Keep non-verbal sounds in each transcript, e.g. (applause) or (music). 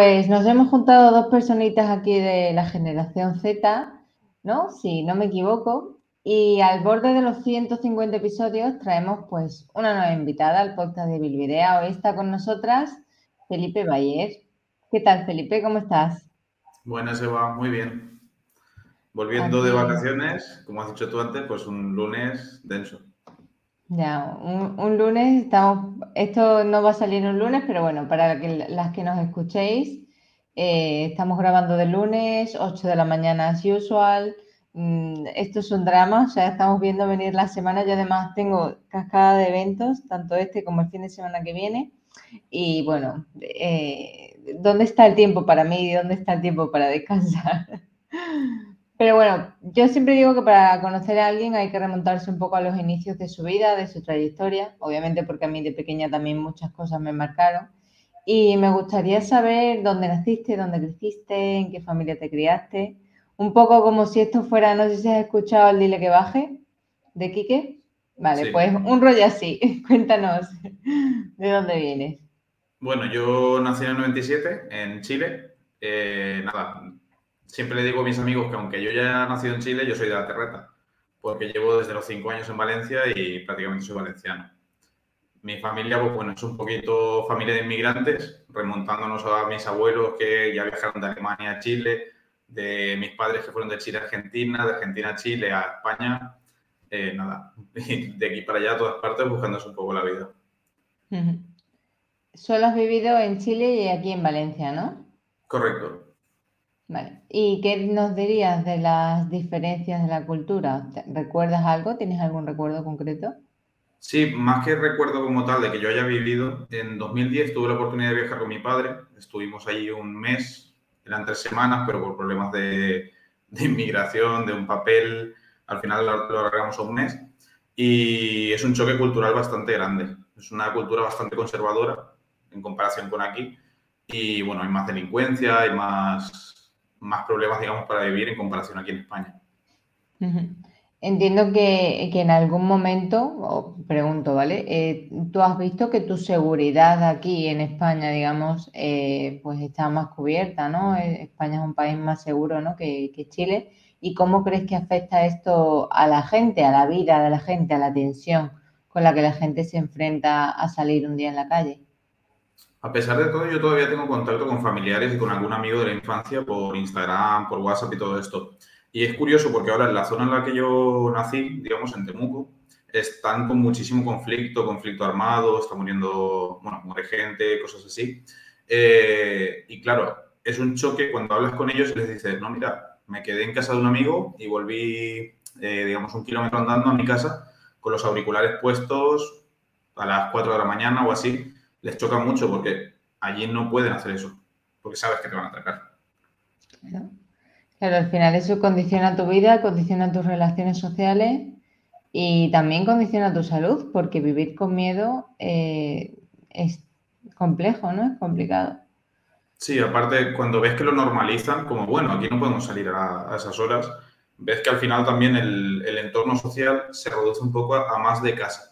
Pues nos hemos juntado dos personitas aquí de la generación Z, ¿no? Si no me equivoco. Y al borde de los 150 episodios traemos pues una nueva invitada al podcast de Bilvidea. Hoy está con nosotras Felipe Bayer. ¿Qué tal, Felipe? ¿Cómo estás? Buenas, Eva. Muy bien. Volviendo de vacaciones, como has dicho tú antes, pues un lunes denso. Ya, un, lunes estamos, esto no va a salir un lunes, pero bueno, para que, las que nos escuchéis, eh, estamos grabando de lunes, 8 de la mañana as usual. Mm, esto es un drama, o sea, estamos viendo venir la semana. Yo además tengo cascada de eventos, tanto este como el fin de semana que viene. Y bueno, eh, ¿dónde está el tiempo para mí y dónde está el tiempo para descansar? (laughs) Pero bueno, yo siempre digo que para conocer a alguien hay que remontarse un poco a los inicios de su vida, de su trayectoria, obviamente porque a mí de pequeña también muchas cosas me marcaron. Y me gustaría saber dónde naciste, dónde creciste, en qué familia te criaste. Un poco como si esto fuera, no sé si has escuchado el Dile que baje de Quique. Vale, pues un rollo así. (laughs) Cuéntanos de dónde vienes. Bueno, yo nací en el 97 en Chile. Eh, nada, siempre le digo a mis amigos que aunque yo ya he nacido en Chile, yo soy de la Terreta, porque llevo desde los cinco años en Valencia y prácticamente soy valenciano. Mi familia, pues bueno, es un poquito familia de inmigrantes, remontándonos a mis abuelos que ya viajaron de Alemania a Chile, de mis padres que fueron de Chile a Argentina, de Argentina a Chile a España, eh, nada, (laughs) de aquí para allá a todas partes buscándose un poco la vida. Solo has vivido en Chile y aquí en Valencia, ¿no? Correcto. Vale. ¿Y qué nos dirías de las diferencias de la cultura? ¿Recuerdas algo? ¿Tienes algún recuerdo concreto? Sí, más que recuerdo como tal de que yo haya vivido, en 2010 tuve la oportunidad de viajar con mi padre. Estuvimos allí un mes, eran tres semanas, pero por problemas de, inmigración, de un papel, al final lo, lo alargamos a un mes. Y es un choque cultural bastante grande. Es una cultura bastante conservadora en comparación con aquí. Y bueno, hay más delincuencia, hay más más problemas, digamos, para vivir en comparación aquí en España. Entiendo que, en algún momento, pregunto, ¿vale? Eh, ¿Tú has visto que tu seguridad aquí en España, digamos, eh, pues está más cubierta, ¿no? Eh, España es un país más seguro, ¿no? Que, que, Chile. ¿Y cómo crees que afecta esto a la gente, a la vida de la gente, a la tensión con la que la gente se enfrenta a salir un día en la calle? A pesar de todo, yo todavía tengo contacto con familiares y con algún amigo de la infancia por Instagram, por WhatsApp y todo esto. Y es curioso porque ahora en la zona en la que yo nací, digamos en Temuco, están con muchísimo conflicto, conflicto armado, está muriendo, bueno, muere gente, cosas así. Eh, y claro, es un choque cuando hablas con ellos y les dices, no, mira, me quedé en casa de un amigo y volví, eh, digamos, un kilómetro andando a mi casa con los auriculares puestos a las 4 de la mañana o así les choca mucho porque allí no pueden hacer eso, porque sabes que te van a atacar. Claro. al final eso condiciona tu vida, condiciona tus relaciones sociales y también condiciona tu salud, porque vivir con miedo eh, es complejo, ¿no? Es complicado. Sí, aparte, cuando ves que lo normalizan, como bueno, aquí no podemos salir a, esas horas, ves que al final también el, entorno social se reduce un poco a más de casa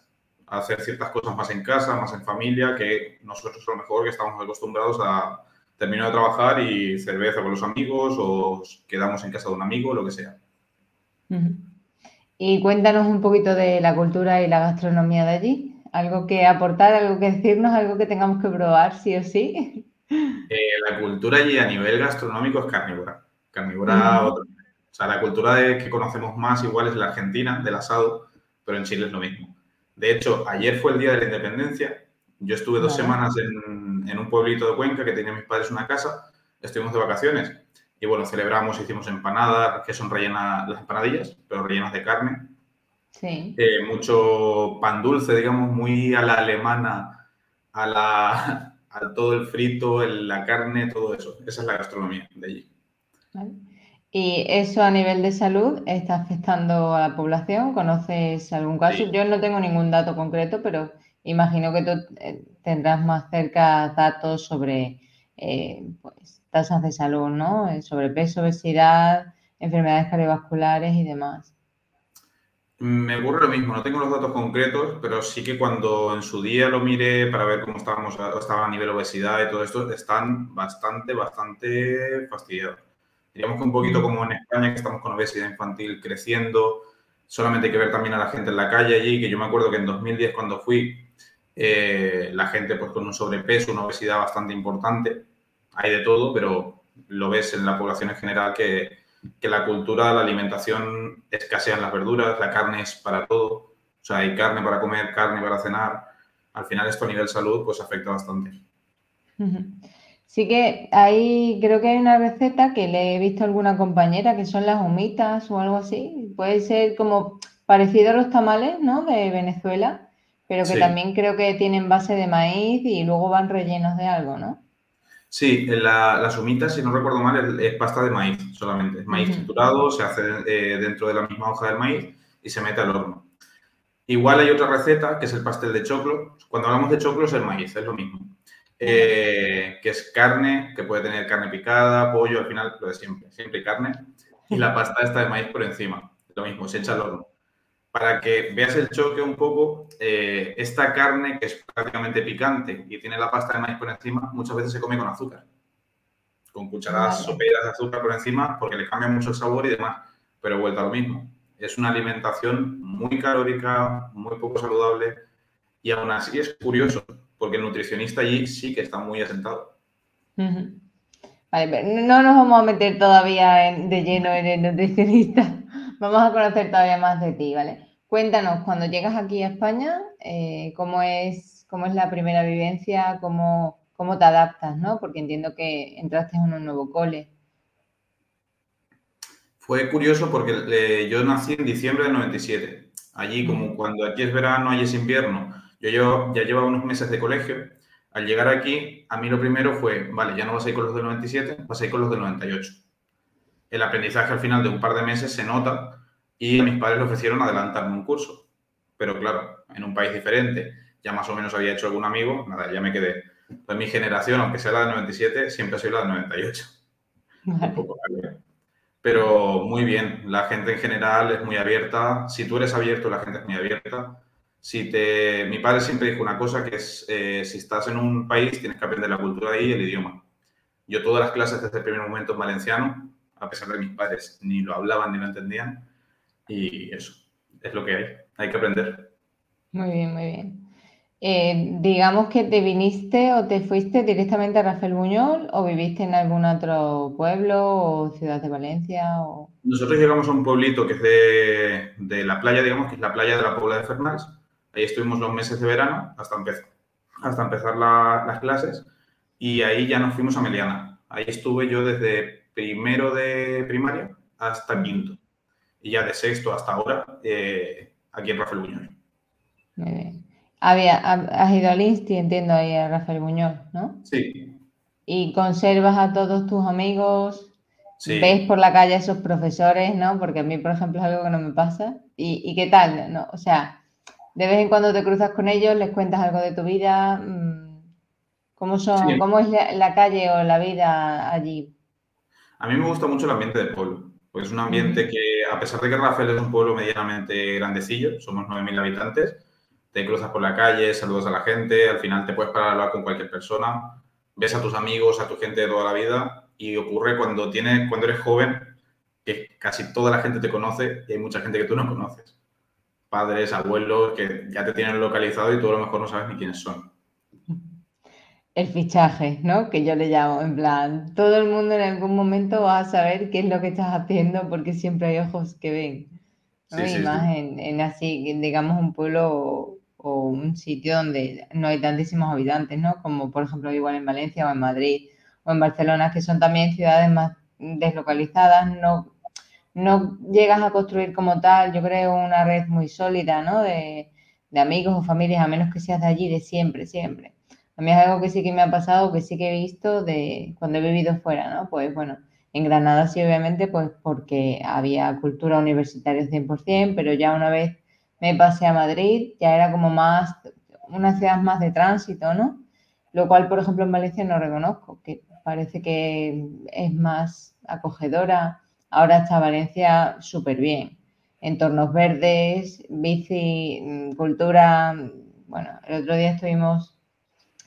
hacer ciertas cosas más en casa, más en familia, que nosotros a lo mejor que estamos acostumbrados a terminar de trabajar y cerveza con los amigos o quedamos en casa de un amigo, lo que sea. Y cuéntanos un poquito de la cultura y la gastronomía de allí. ¿Algo que aportar, algo que decirnos, algo que tengamos que probar, sí o sí? (laughs) Eh, la cultura allí a nivel gastronómico es carnívora. Carnívora, o sea, la cultura de, que conocemos más igual es la argentina, del asado, pero en Chile es lo mismo. De hecho, ayer fue el día de la independencia. Yo estuve dos semanas en, un pueblito de Cuenca que tenía mis padres una casa. Estuvimos de vacaciones y bueno, celebramos, hicimos empanadas, que son rellenas, las empanadillas, pero rellenas de carne. Sí. Eh, mucho pan dulce, digamos, muy a la alemana, a, la, (laughs) a todo el frito, la carne, todo eso. Esa es la gastronomía de allí. Vale. ¿Y eso a nivel de salud está afectando a la población? ¿Conoces algún caso? Yo no tengo ningún dato concreto, pero imagino que tú eh, tendrás más cerca datos sobre eh, pues, tasas de salud, ¿no? Eh, sobre peso, obesidad, enfermedades cardiovasculares y demás. Me ocurre lo mismo, no tengo los datos concretos, pero sí que cuando en su día lo miré para ver cómo estábamos, estaba a nivel obesidad y todo esto, están bastante, bastante fastidiados. Diríamos que un poquito como en España, que estamos con obesidad infantil creciendo, solamente hay que ver también a la gente en la calle allí, que yo me acuerdo que en 2010 cuando fui, eh, la gente pues con un sobrepeso, una obesidad bastante importante, hay de todo, pero lo ves en la población en general que que la cultura la alimentación escasean las verduras, la carne es para todo, o sea, hay carne para comer, carne para cenar. Al final esto a nivel salud pues afecta bastante. Sí que hay, creo que hay una receta que le he visto a alguna compañera que son las humitas o algo así. Puede ser como parecido a los tamales, ¿no? De Venezuela, pero que también creo que tienen base de maíz y luego van rellenos de algo, ¿no? Sí, la, las humitas, si no recuerdo mal, es, pasta de maíz solamente. Es maíz triturado, se hace eh, dentro de la misma hoja del maíz y se mete al horno. Igual hay otra receta que es el pastel de choclo. Cuando hablamos de choclo es el maíz, es lo mismo. Eh, que es carne, que puede tener carne picada, pollo, al final lo de siempre, siempre carne. Y la pasta está de maíz por encima. Lo mismo, se echa al horno para que veas el choque un poco, eh, esta carne que es prácticamente picante y tiene la pasta de maíz por encima, muchas veces se come con azúcar. Con cucharadas soperas de azúcar por encima porque le cambia mucho el sabor y demás. Pero vuelta a lo mismo. Es una alimentación muy calórica, muy poco saludable y aún así es curioso porque el nutricionista allí sí que está muy asentado. Vale, no nos vamos a meter todavía de lleno en el nutricionista. (laughs) Vamos a conocer todavía más de ti, ¿vale? Cuéntanos, cuando llegas aquí a España, eh, ¿cómo, es, ¿cómo es la primera vivencia? ¿Cómo, ¿Cómo te adaptas, no? Porque entiendo que entraste en un nuevo cole. Fue curioso porque yo nací en diciembre del 97. Allí, como cuando aquí es verano, allí es invierno, yo ya llevaba unos meses de colegio. Al llegar aquí, a mí lo primero fue, vale, ya no vas a ir con los del 97, vas a ir con los del 98 el aprendizaje al final de un par de meses se nota y a mis padres le ofrecieron adelantarme un curso. Pero claro, en un país diferente, ya más o menos había hecho algún amigo, nada, ya me quedé. Pues mi generación, aunque sea la del 97, siempre soy la del 98. Pero muy bien, la gente en general es muy abierta. Si tú eres abierto, la gente es muy abierta. Si te... Mi padre siempre dijo una cosa que es, eh, si estás en un país, tienes que aprender la cultura ahí y el idioma. Yo todas las clases desde el primer momento en valenciano, a pesar de mis padres ni lo hablaban ni lo entendían. Y eso, es lo que hay, hay que aprender. Muy bien, muy bien. Eh, digamos que te viniste o te fuiste directamente a Rafael Buñol o viviste en algún otro pueblo o ciudad de Valencia. O... Nosotros llegamos a un pueblito que es de, de, la playa, digamos, que es la playa de la Puebla de Fernals. Ahí estuvimos los meses de verano hasta, empezar, hasta empezar las clases y ahí ya nos fuimos a Meliana. Ahí estuve yo desde primero de primaria hasta quinto. Y ya de sexto hasta ahora, eh, aquí en Rafael Buñol. Había, has ido al Insti, entiendo, ahí a Rafael Buñol, ¿no? Sí. ¿Y conservas a todos tus amigos? Sí. ¿Ves por la calle a esos profesores, no? Porque a mí, por ejemplo, es algo que no me pasa. ¿Y, qué tal? ¿no? O sea, de vez en cuando te cruzas con ellos, les cuentas algo de tu vida. Mm, ¿Cómo, son, ¿cómo es la, calle o la vida allí? A mí me gusta mucho el ambiente del pueblo, porque es un ambiente que, a pesar de que Rafael es un pueblo medianamente grandecillo, somos 9.000 habitantes, te cruzas por la calle, saludas a la gente, al final te puedes parar a hablar con cualquier persona, ves a tus amigos, a tu gente de toda la vida, y ocurre cuando, tienes, cuando eres joven que casi toda la gente te conoce y hay mucha gente que tú no conoces. Padres, abuelos, que ya te tienen localizado y tú a lo mejor no sabes ni quiénes son el fichaje, ¿no? Que yo le llamo, en plan, todo el mundo en algún momento va a saber qué es lo que estás haciendo porque siempre hay ojos que ven. ¿no? y más En, así, digamos, un pueblo o, un sitio donde no hay tantísimos habitantes, ¿no? Como por ejemplo igual en Valencia o en Madrid o en Barcelona, que son también ciudades más deslocalizadas, no, no llegas a construir como tal, yo creo, una red muy sólida, ¿no? De, de amigos o familias, a menos que seas de allí de siempre, siempre. A mí es algo que sí que me ha pasado, que sí que he visto de cuando he vivido fuera, ¿no? Pues bueno, en Granada sí, obviamente, pues porque había cultura universitaria 100%, pero ya una vez me pasé a Madrid, ya era como más, una ciudad más de tránsito, ¿no? Lo cual, por ejemplo, en Valencia no reconozco, que parece que es más acogedora. Ahora está Valencia súper bien. entornos verdes, bici, mm, cultura. Bueno, el otro día estuvimos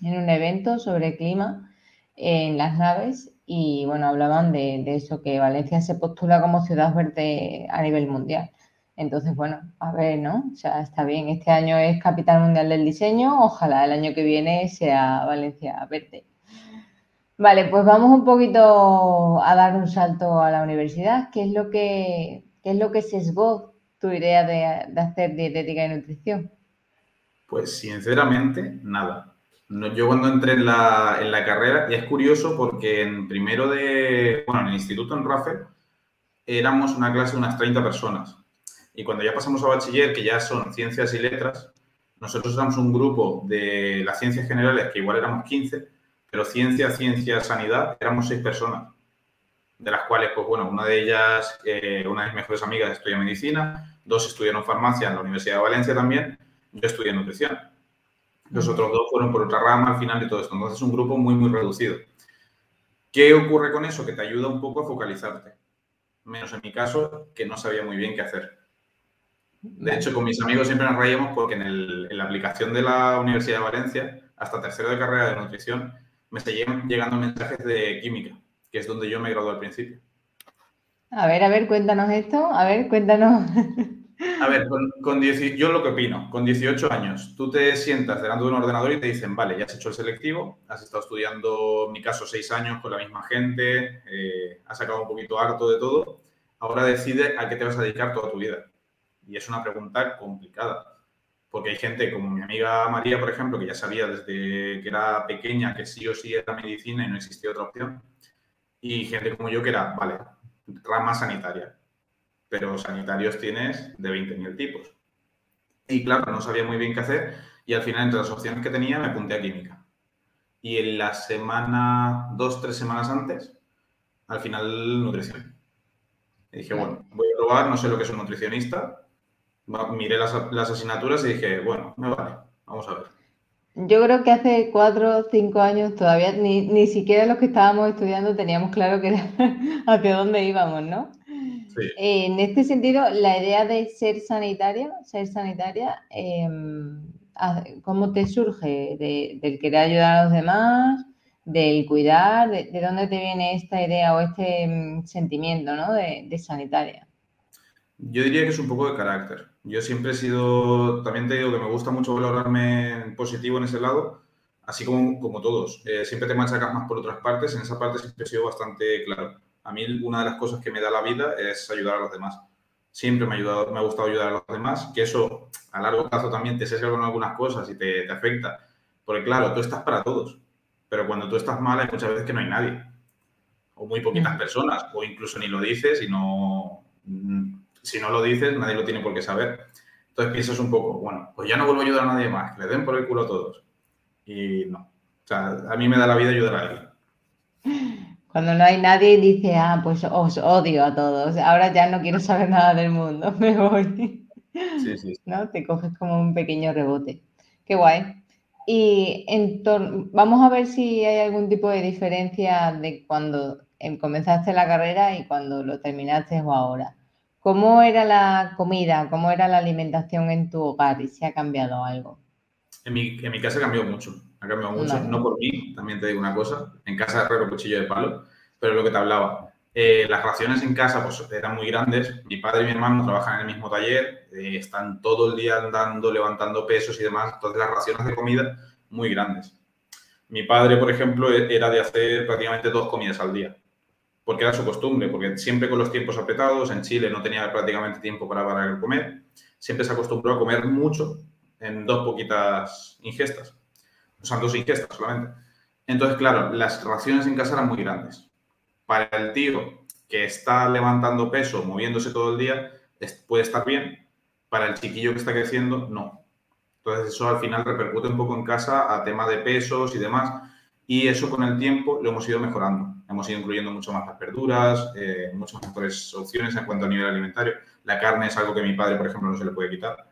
en un evento sobre clima en las naves y bueno, hablaban de, eso, que Valencia se postula como ciudad verde a nivel mundial. Entonces, bueno, a ver, ¿no? O sea, está bien, este año es capital mundial del diseño, ojalá el año que viene sea Valencia verde. Vale, pues vamos un poquito a dar un salto a la universidad. ¿Qué es lo que, qué es lo que sesgó tu idea de, hacer dietética y nutrición? Pues sinceramente, nada. yo cuando entré en la, en la, carrera, y es curioso porque en primero de, bueno, en el instituto en RAFE, éramos una clase de unas 30 personas. Y cuando ya pasamos a bachiller, que ya son ciencias y letras, nosotros éramos un grupo de las ciencias generales que igual éramos 15, pero ciencia, ciencia, sanidad, éramos seis personas, de las cuales, pues bueno, una de ellas, eh, una de mis mejores amigas estudia medicina, dos estudiaron farmacia en la Universidad de Valencia también, yo estudié nutrición. Los otros dos fueron por otra rama al final de todo esto. Entonces es un grupo muy, muy reducido. ¿Qué ocurre con eso? Que te ayuda un poco a focalizarte. Menos en mi caso, que no sabía muy bien qué hacer. De hecho, con mis amigos siempre nos reíamos porque en, la aplicación de la Universidad de Valencia, hasta tercero de carrera de nutrición, me seguían llegando mensajes de química, que es donde yo me gradué al principio. A ver, a ver, cuéntanos esto. A ver, cuéntanos. A ver, con, yo lo que opino, con 18 años, tú te sientas delante de un ordenador y te dicen, vale, ya has hecho el selectivo, has estado estudiando, en mi caso, seis años con la misma gente, eh, has sacado un poquito harto de todo, ahora decide a qué te vas a dedicar toda tu vida. Y es una pregunta complicada, porque hay gente como mi amiga María, por ejemplo, que ya sabía desde que era pequeña que sí o sí era medicina y no existía otra opción, y gente como yo que era, vale, rama sanitaria pero sanitarios tienes de 20.000 tipos. Y claro, no sabía muy bien qué hacer y al final entre las opciones que tenía me apunté a química. Y en la semana, dos, tres semanas antes, al final nutrición. Y dije, bueno, voy a probar, no sé lo que es un nutricionista. Miré las, las asignaturas y dije, bueno, me vale, vamos a ver. Yo creo que hace cuatro o cinco años todavía ni, ni, siquiera los que estábamos estudiando teníamos claro que era (laughs) hacia dónde íbamos, ¿no? En este sentido, la idea de ser sanitaria, ser sanitaria, em, ¿cómo te surge? ¿Del querer ayudar a los demás? ¿Del cuidar? ¿De, dónde te viene esta idea o este em, sentimiento ¿no? de, sanitaria? Yo diría que es un poco de carácter. Yo siempre he sido, también te digo que me gusta mucho valorarme positivo en ese lado, así como, como todos. Eh, siempre te machacas más por otras partes, en esa parte siempre he sido bastante claro a mí una de las cosas que me da la vida es ayudar a los demás. Siempre me ha, ayudado, me ha gustado ayudar a los demás, que eso a largo plazo también te sesga con algunas cosas y te, te afecta. Porque claro, tú estás para todos, pero cuando tú estás mal hay muchas veces que no hay nadie. O muy poquitas personas, o incluso ni lo dices y no... Si no lo dices, nadie lo tiene por qué saber. Entonces piensas un poco, bueno, pues ya no vuelvo a ayudar a nadie más, que le den por el culo a todos. Y no. O sea, a mí me da la vida ayudar a alguien. Cuando no hay nadie dice, ah, pues os odio a todos, ahora ya no quiero saber nada del mundo, (laughs) me voy. Sí, sí. ¿No? Te coges como un pequeño rebote. Qué guay. Y en vamos a ver si hay algún tipo de diferencia de cuando em, comenzaste la carrera y cuando lo terminaste o ahora. ¿Cómo era la comida? ¿Cómo era la alimentación en tu hogar? ¿Y si ha cambiado algo? En mi, en mi casa cambió mucho ha cambiado mucho, no. por mí, también te digo una cosa, en casa herrero cuchillo de palo, pero lo que te hablaba, eh, las raciones en casa pues eran muy grandes, mi padre y mi hermano trabajan en el mismo taller, eh, están todo el día andando, levantando pesos y demás, entonces las raciones de comida muy grandes. Mi padre, por ejemplo, e, era de hacer prácticamente dos comidas al día, porque era su costumbre, porque siempre con los tiempos apretados, en Chile no tenía prácticamente tiempo para, para comer, siempre se acostumbró a comer mucho en dos poquitas ingestas son dos ingestas solamente. Entonces, claro, las raciones en casa eran muy grandes. Para el tío que está levantando peso, moviéndose todo el día, puede estar bien. Para el chiquillo que está creciendo, no. Entonces, eso al final repercute un poco en casa a tema de pesos y demás. Y eso con el tiempo lo hemos ido mejorando. Hemos ido incluyendo mucho más las verduras, eh, muchas mejores opciones en cuanto a nivel alimentario. La carne es algo que a mi padre, por ejemplo, no se le puede quitar.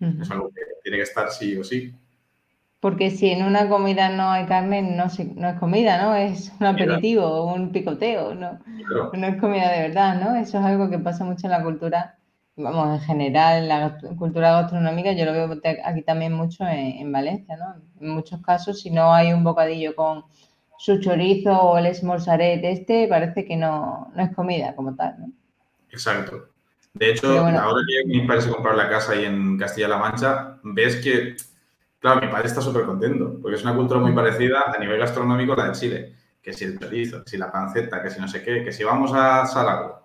Es algo que tiene que estar sí o sí. Porque si en una comida no hay carne, no, no es comida, ¿no? Es un aperitivo, un picoteo, ¿no? No es comida de verdad, ¿no? Eso es algo que pasa mucho en la cultura vamos, en general, la cultura gastronómica, yo lo veo aquí también mucho en, Valencia, ¿no? En muchos casos, si no hay un bocadillo con su chorizo o el esmorzaret este, parece que no, no es comida como tal, ¿no? Exacto. De hecho, ahora que mi padre se la casa ahí en Castilla-La Mancha, ves que, claro, mi padre está súper contento, porque es una cultura muy mm. parecida a nivel gastronómico a la de Chile. Que si el chorizo, que si la panceta, que si no sé qué, que si vamos a algo.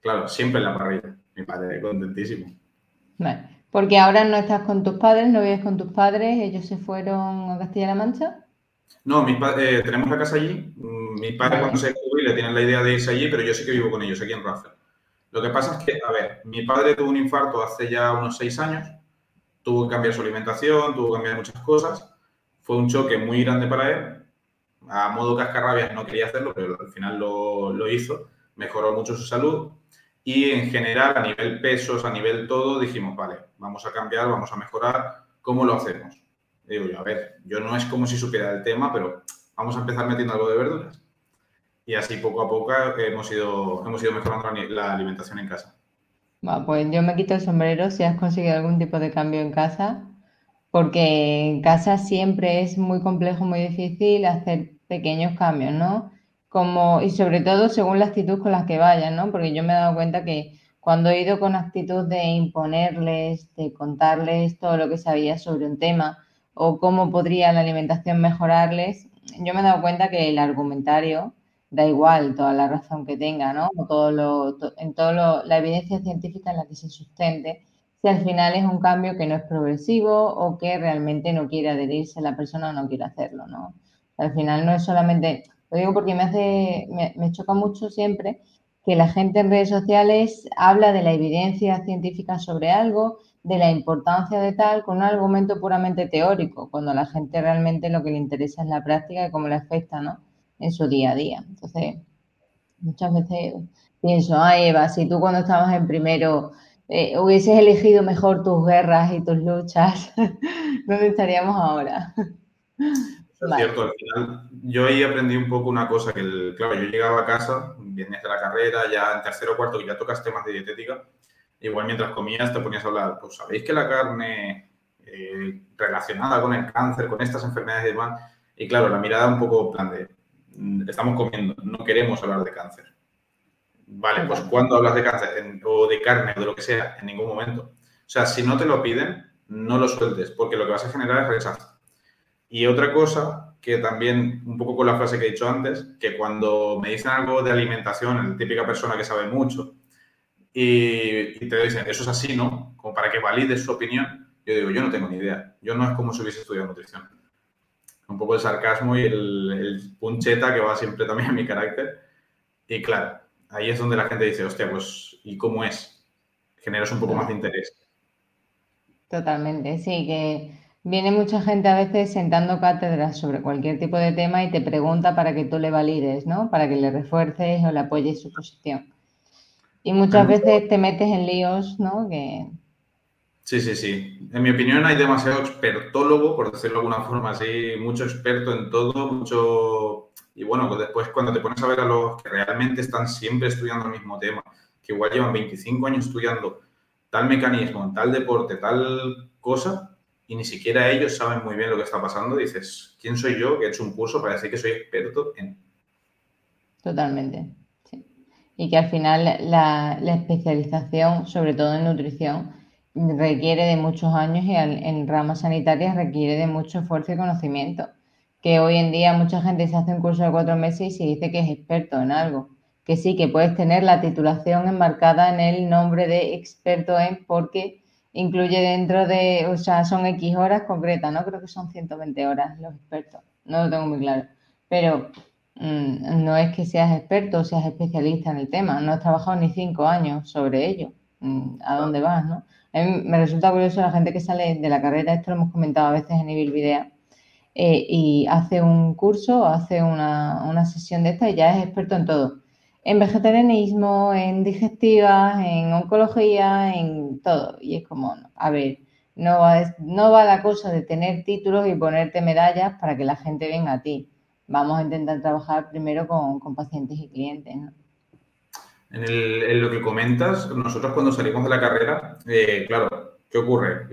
Claro, siempre en la parrilla. Mi padre contentísimo. Vale. Porque ahora no estás con tus padres, no vives con tus padres, ellos se fueron a Castilla-La Mancha. No, mis eh, tenemos la casa allí. Mm, mi padre cuando se le tienen la idea de irse allí, pero yo sí que vivo con ellos aquí en Rafael. Lo que pasa es que, a ver, mi padre tuvo un infarto hace ya unos seis años, tuvo que cambiar su alimentación, tuvo que cambiar muchas cosas. Fue un choque muy grande para él. A modo cascarrabias no quería hacerlo, pero al final lo, lo hizo. Mejoró mucho su salud. Y en general, a nivel pesos, a nivel todo, dijimos, vale, vamos a cambiar, vamos a mejorar. ¿Cómo lo hacemos? Digo yo, a ver, yo no es como si supiera el tema, pero vamos a empezar metiendo algo de verduras y así poco a poco hemos ido, hemos ido mejorando la alimentación en casa. Bueno, pues yo me quito el sombrero si has conseguido algún tipo de cambio en casa, porque en casa siempre es muy complejo, muy difícil hacer pequeños cambios, ¿no? Y sobre todo según la actitud con la que vayan, ¿no? Porque yo me he dado cuenta que cuando he ido con actitud de imponerles, de contarles todo lo que sabía sobre un tema o cómo podría la alimentación mejorarles, yo me he dado cuenta que el argumentario da igual toda la razón que tenga, ¿no? O todo lo, en todo la evidencia científica en la que se sustente, si al final es un cambio que no es progresivo o que realmente no quiere adherirse la persona o no quiere hacerlo, ¿no? Al final no es solamente, lo digo porque me hace, me, choca mucho siempre que la gente en redes sociales habla de la evidencia científica sobre algo, de la importancia de tal, con un argumento puramente teórico, cuando la gente realmente lo que le interesa es la práctica y cómo le afecta, ¿no? en su día a día. Entonces, muchas veces pienso, ay Eva, si tú cuando estabas en primero eh, hubieses elegido mejor tus guerras y tus luchas, (laughs) ¿dónde estaríamos ahora? Es cierto, al final yo ahí aprendí un poco una cosa, que el, claro, yo llegaba a casa, vienes de la carrera, ya en tercero o cuarto, que ya tocas temas de dietética, igual mientras comías te ponías a hablar, pues sabéis que la carne eh, relacionada con el cáncer, con estas enfermedades y demás, y claro, la mirada un poco plan de, Mm, estamos comiendo, no queremos hablar de cáncer. Vale, pues cuando hablas de cáncer o de carne o de lo que sea, en ningún momento. O sea, si no te lo piden, no lo sueltes, porque lo que vas a generar es rechazo. Y otra cosa que también, un poco con la frase que he dicho antes, que cuando me dicen algo de alimentación, la típica persona que sabe mucho, y, te dicen, eso es así, ¿no? Como para que valides su opinión, yo digo, yo no tengo ni idea. Yo no es como si hubiese estudiado nutrición un poco el sarcasmo y el, puncheta que va siempre también a mi carácter. Y claro, ahí es donde la gente dice, hostia, pues, ¿y cómo es? Generas un poco más de interés. Totalmente, sí, que viene mucha gente a veces sentando cátedras sobre cualquier tipo de tema y te pregunta para que tú le valides, ¿no? Para que le refuerces o le apoyes su posición. Y muchas veces te metes en líos, ¿no? Que, Sí, sí, sí. En mi opinión hay demasiado expertólogo, por decirlo de alguna forma así, mucho experto en todo, mucho... Y bueno, pues después cuando te pones a ver a los que realmente están siempre estudiando el mismo tema, que igual llevan 25 años estudiando tal mecanismo, tal deporte, tal cosa, y ni siquiera ellos saben muy bien lo que está pasando, dices, ¿quién soy yo que he hecho un curso para decir que soy experto en...? Totalmente, sí. Y que al final la, la especialización, sobre todo en nutrición, requiere de muchos años y en ramas sanitarias requiere de mucho esfuerzo y conocimiento. Que hoy en día mucha gente se hace un curso de cuatro meses y se dice que es experto en algo. Que sí, que puedes tener la titulación enmarcada en el nombre de experto en porque incluye dentro de, o sea, son X horas concretas, ¿no? Creo que son 120 horas los expertos. No lo tengo muy claro. Pero mm, no es que seas experto o seas especialista en el tema. No has trabajado ni cinco años sobre ello. Mm, ¿A dónde vas, no? A mí me resulta curioso la gente que sale de la carrera, esto lo hemos comentado a veces en Evil Video, eh, y hace un curso, hace una, sesión de esta y ya es experto en todo. En vegetarianismo, en digestivas, en oncología, en todo. Y es como, a ver, no va, no va la cosa de tener títulos y ponerte medallas para que la gente venga a ti. Vamos a intentar trabajar primero con, pacientes y clientes, ¿no? En, lo que comentas, nosotros cuando salimos de la carrera, eh, claro, ¿qué ocurre?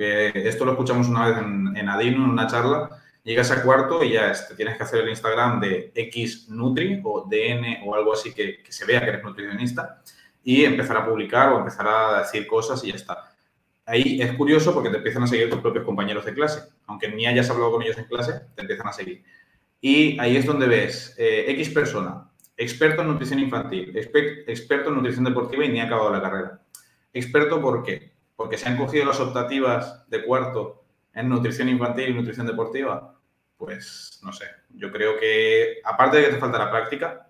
esto lo escuchamos una vez en, en Adino, en una charla, llegas a cuarto y ya te tienes que hacer el Instagram de X Nutri o DN o algo así que, que, se vea que eres nutricionista y empezar a publicar o empezar a decir cosas y ya está. Ahí es curioso porque te empiezan a seguir tus propios compañeros de clase. Aunque ni hayas hablado con ellos en clase, te empiezan a seguir. Y ahí es donde ves eh, X persona, experto en nutrición infantil, experto en nutrición deportiva y ni ha acabado la carrera. ¿Experto por qué? Porque se han cogido las optativas de cuarto en nutrición infantil y nutrición deportiva. Pues no sé, yo creo que aparte de que te falta la práctica,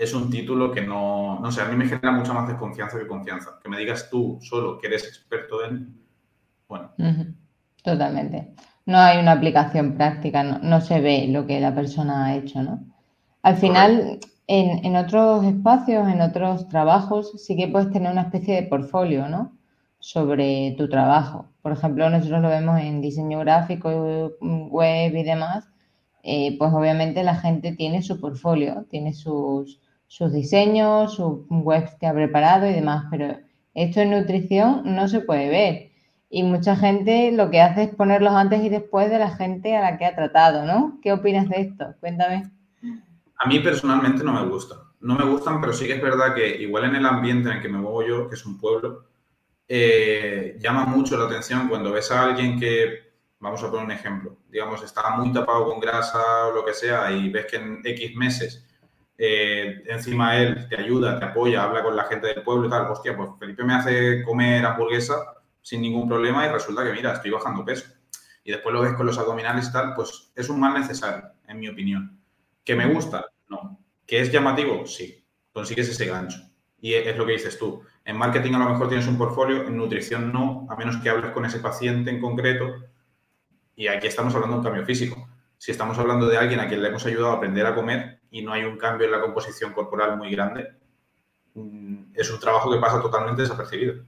es un título que no, no sé, a mí me genera mucha más desconfianza que confianza. Que me digas tú solo que eres experto en, bueno. Totalmente. No hay una aplicación práctica, no, se ve lo que la persona ha hecho, ¿no? Al final, en, en, otros espacios, en otros trabajos, sí que puedes tener una especie de portfolio, ¿no? Sobre tu trabajo. Por ejemplo, nosotros lo vemos en diseño gráfico, web y demás. Eh, pues obviamente la gente tiene su portfolio, tiene sus, sus diseños, sus webs que ha preparado y demás, pero esto en nutrición no se puede ver. Y mucha gente lo que hace es ponerlos antes y después de la gente a la que ha tratado, ¿no? ¿Qué opinas de esto? Cuéntame. A mí personalmente no me gusta. No me gustan, pero sí que es verdad que igual en el ambiente en el que me muevo yo, que es un pueblo, eh, llama mucho la atención cuando ves a alguien que, vamos a poner un ejemplo, digamos, está muy tapado con grasa o lo que sea y ves que en X meses eh, encima él te ayuda, te apoya, habla con la gente del pueblo y tal, hostia, pues Felipe me hace comer hamburguesa sin ningún problema y resulta que, mira, estoy bajando peso. Y después lo ves con los abdominales y tal, pues es un mal necesario, en mi opinión. ¿Que me gusta? No. ¿Que es llamativo? Sí. Consigues ese gancho. Y es lo que dices tú. En marketing a lo mejor tienes un portfolio, en nutrición no, a menos que hables con ese paciente en concreto. Y aquí estamos hablando de un cambio físico. Si estamos hablando de alguien a quien le hemos ayudado a aprender a comer, y no hay un cambio en la composición corporal muy grande, mm, es un trabajo que pasa totalmente desapercibido.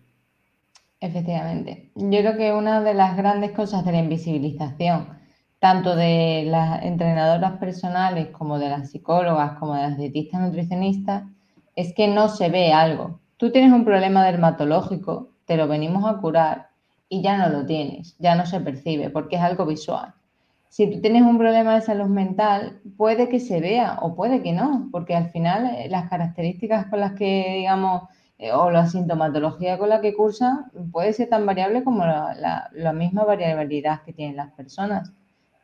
Efectivamente. Yo creo que una de las grandes cosas de la invisibilización, tanto de las entrenadoras personales como de las psicólogas, como de las dietistas nutricionistas, es que no se ve algo. Tú tienes un problema dermatológico, te lo venimos a curar y ya no lo tienes, ya no se percibe porque es algo visual si tú tienes un problema de salud mental, puede que se vea o puede que no, porque al final eh, las características con las que, digamos, eh, o la sintomatología con la que cursan puede ser tan variable como la, misma variabilidad que tienen las personas.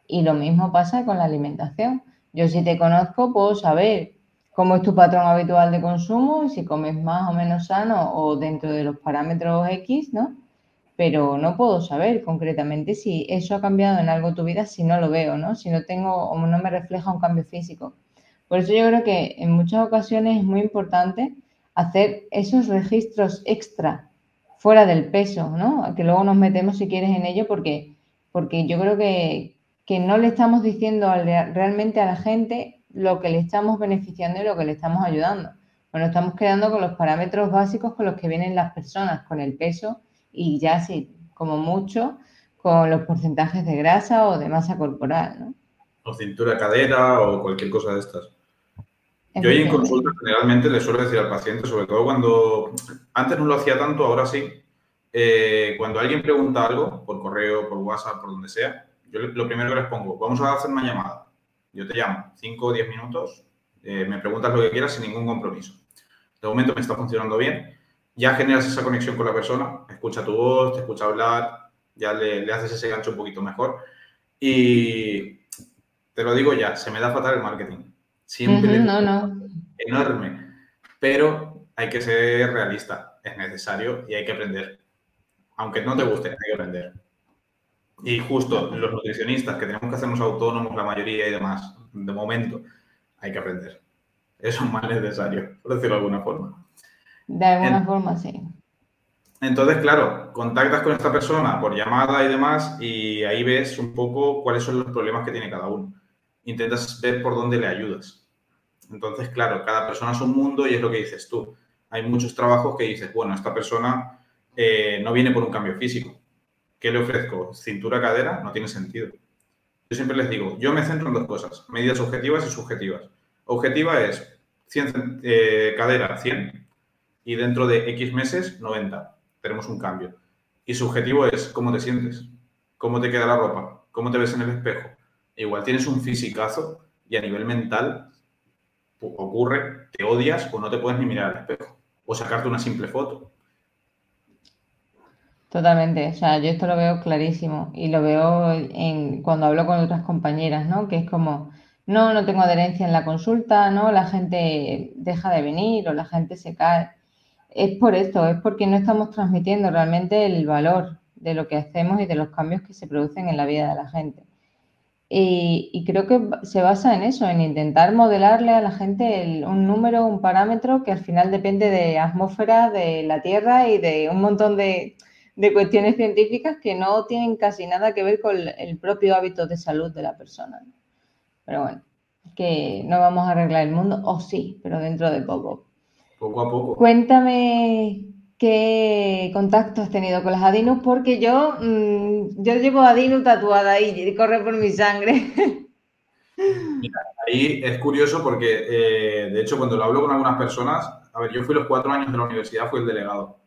Y lo mismo pasa con la alimentación. Yo si te conozco puedo saber cómo es tu patrón habitual de consumo y si comes más o menos sano o dentro de los parámetros X, ¿no? pero no puedo saber concretamente si eso ha cambiado en algo tu vida si no lo veo, ¿no? Si no tengo o no me refleja un cambio físico. Por eso yo creo que en muchas ocasiones es muy importante hacer esos registros extra fuera del peso, ¿no? Que luego nos metemos si quieres en ello porque, porque yo creo que, que no le estamos diciendo realmente a la gente lo que le estamos beneficiando y lo que le estamos ayudando. Bueno, estamos quedando con los parámetros básicos con los que vienen las personas, con el peso y ya sí, como mucho, con los porcentajes de grasa o de masa corporal, ¿no? O cintura cadera o cualquier cosa de estas. Yo ahí en consulta generalmente le suelo decir al paciente, sobre todo cuando antes no lo hacía tanto, ahora sí. Eh, cuando alguien pregunta algo, por correo, por WhatsApp, por donde sea, yo lo primero que les pongo, vamos a hacer una llamada. Yo te llamo, 5 o 10 minutos, eh, me preguntas lo que quieras sin ningún compromiso. De momento me está funcionando bien ya generas esa conexión con la persona, escucha tu voz, te escucha hablar, ya le, haces ese gancho un poquito mejor. Y te lo digo ya, se me da fatal el marketing. Siempre. no, no. Enorme. Pero hay que ser realista, es necesario y hay que aprender. Aunque no te guste, hay que aprender. Y justo los nutricionistas que tenemos que hacernos autónomos, la mayoría y demás, de momento, hay que aprender. Eso es más necesario, por decirlo de alguna forma. De alguna forma, sí. Entonces, claro, contactas con esta persona por llamada y demás y ahí ves un poco cuáles son los problemas que tiene cada uno. Intentas ver por dónde le ayudas. Entonces, claro, cada persona es un mundo y es lo que dices tú. Hay muchos trabajos que dices, bueno, esta persona eh, no viene por un cambio físico. ¿Qué le ofrezco? ¿Cintura, cadera? No tiene sentido. Yo siempre les digo, yo me centro en dos cosas, medidas objetivas y subjetivas. Objetiva es 100, eh, cadera 100, y dentro de X meses 90. Tenemos un cambio. Y su objetivo es cómo te sientes, cómo te queda la ropa, cómo te ves en el espejo. igual tienes un fisicazo y a nivel mental ocurre, te odias o no te puedes ni mirar al espejo o sacarte una simple foto. Totalmente, o sea, yo esto lo veo clarísimo y lo veo en, cuando hablo con otras compañeras, ¿no? Que es como, no, no tengo adherencia en la consulta, ¿no? La gente deja de venir o la gente se cae. Es por esto, es porque no estamos transmitiendo realmente el valor de lo que hacemos y de los cambios que se producen en la vida de la gente. Y, creo que se basa en eso, en intentar modelarle a la gente un número, un parámetro que al final depende de atmósfera, de la Tierra y de un montón de, de cuestiones científicas que no tienen casi nada que ver con el propio hábito de salud de la persona. Pero bueno, que no vamos a arreglar el mundo, o sí, pero dentro de poco. Poco a poco. Cuéntame qué contacto has tenido con las Adinus, porque yo, mm, yo llevo Adinu tatuada y corre por mi sangre. (laughs) Mira, ahí es curioso porque, eh, de hecho, cuando lo hablo con algunas personas, a ver, yo fui los cuatro años de la universidad, fui el delegado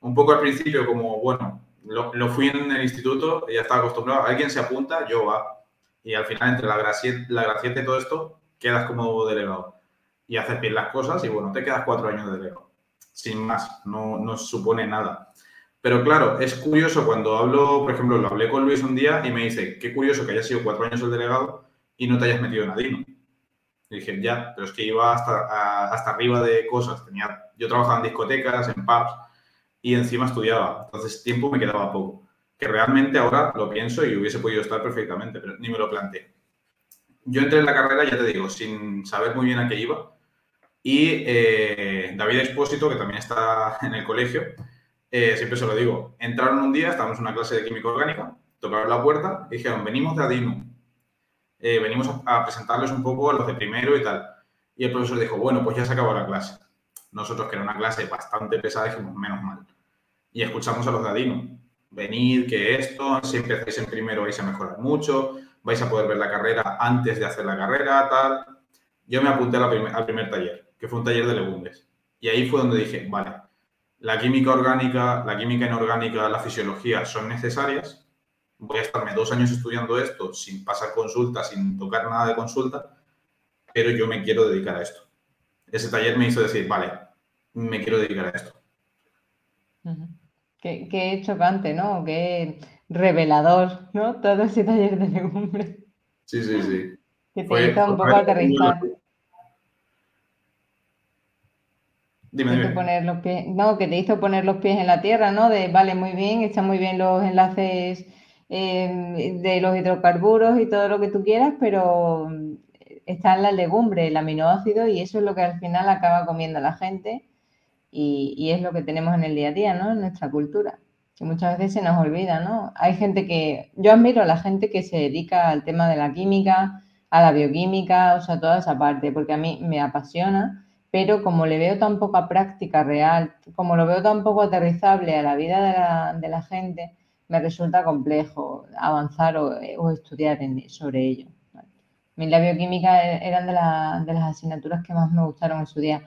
un poco al principio como, bueno, lo, fui en el instituto, ya estaba acostumbrado, alguien se apunta, yo va. Y al final, entre la gracieta, la y todo esto, quedas como delegado. Y haces bien las cosas y bueno, te quedas cuatro años de delegado. Sin más, no, no supone nada. Pero claro, es curioso cuando hablo, por ejemplo, lo hablé con Luis un día y me dice, qué curioso que hayas sido cuatro años el delegado y no te hayas metido en Adino. Y dije, ya, pero es que iba hasta, hasta arriba de cosas. Tenía, yo trabajaba en discotecas, en pubs, y encima estudiaba. Entonces, tiempo me quedaba poco. Que realmente ahora lo pienso y hubiese podido estar perfectamente, pero ni me lo planteé. Yo entré en la carrera, ya te digo, sin saber muy bien a qué iba. Y eh, David Expósito, que también está (laughs) en el colegio, eh, siempre se lo digo, entraron un día, estábamos en una clase de química orgánica, tocaron la puerta y dijeron, venimos de Adino, eh, venimos a, presentarles un poco a los de primero y tal. Y el profesor dijo, bueno, pues ya se acabó la clase. Nosotros, que era una clase bastante pesada, dijimos, menos mal. Y escuchamos a los de Adino. Venid, que esto, si empezáis en primero vais a mejorar mucho, vais a poder ver la carrera antes de hacer la carrera, tal. Yo me apunté al primer taller, que fue un taller de legumbres. Y ahí fue donde dije, vale, la química orgánica, la química inorgánica, la fisiología son necesarias. Voy a estarme dos años estudiando esto sin pasar consulta, sin tocar nada de consulta, pero yo me quiero dedicar a esto ese taller me hizo decir, vale, me quiero dedicar a esto. Qué, chocante, ¿no? Qué revelador, ¿no? Todo ese taller de legumbres. Sí, sí, sí. Que te hizo un poco aterrizar. Dime, dime. Poner los pies, no, que te hizo poner los pies en la tierra, ¿no? De, vale, muy bien, están muy bien los enlaces eh, de los hidrocarburos y todo lo que tú quieras, pero está en la legumbre, el aminoácido, y eso es lo que al final acaba comiendo la gente y, es lo que tenemos en el día a día, ¿no? En nuestra cultura, que muchas veces se nos olvida, ¿no? Hay gente que, yo admiro a la gente que se dedica al tema de la química, a la bioquímica, o sea, toda esa parte, porque a mí me apasiona, pero como le veo tan poca práctica real, como lo veo tan poco aterrizable a la vida de la, de la gente, me resulta complejo avanzar o, o estudiar sobre ello la bioquímica e-, eran de, las asignaturas que más me gustaron en su día.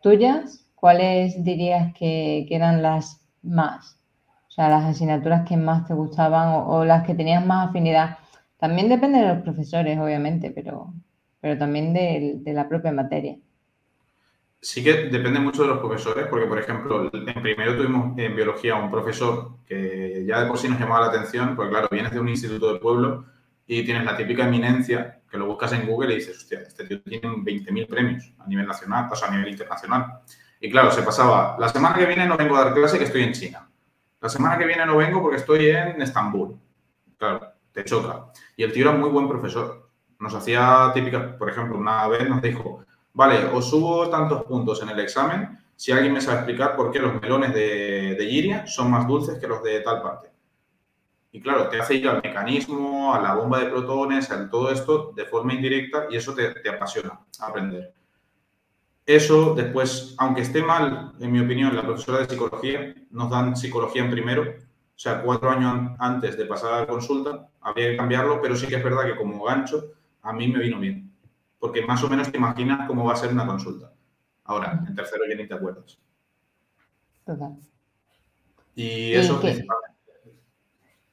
¿Tuyas? ¿Cuáles dirías que, eran las más? O sea, las asignaturas que más te gustaban o, las que tenías más afinidad. También depende de los profesores, obviamente, pero, pero también de, la propia materia. Sí que depende mucho de los profesores, porque, por ejemplo, en primero tuvimos en biología un profesor que ya de por sí nos llamaba la atención, porque, claro, vienes de un instituto de pueblo y tienes la típica eminencia que lo buscas en Google y dices, hostia, este tío tiene 20.000 premios a nivel nacional, o sea, a nivel internacional. Y claro, se pasaba, la semana que viene no vengo a dar clase que estoy en China. La semana que viene no vengo porque estoy en Estambul. Claro, te choca. Y el tío era muy buen profesor. Nos hacía típicas, por ejemplo, una vez nos dijo, vale, os subo tantos puntos en el examen si alguien me sabe explicar por qué los melones de, de son más dulces que los de tal parte. Y claro, te hace ir al mecanismo, a la bomba de protones, a todo esto de forma indirecta y eso te, apasiona aprender. Eso después, aunque esté mal, en mi opinión, la profesora de psicología, nos dan psicología en primero, o sea, cuatro años antes de pasar a la consulta, habría que cambiarlo, pero sí que es verdad que como gancho, a mí me vino bien, porque más o menos te imaginas cómo va a ser una consulta. Ahora, en tercero ya ni te acuerdas. Total. Y eso qué,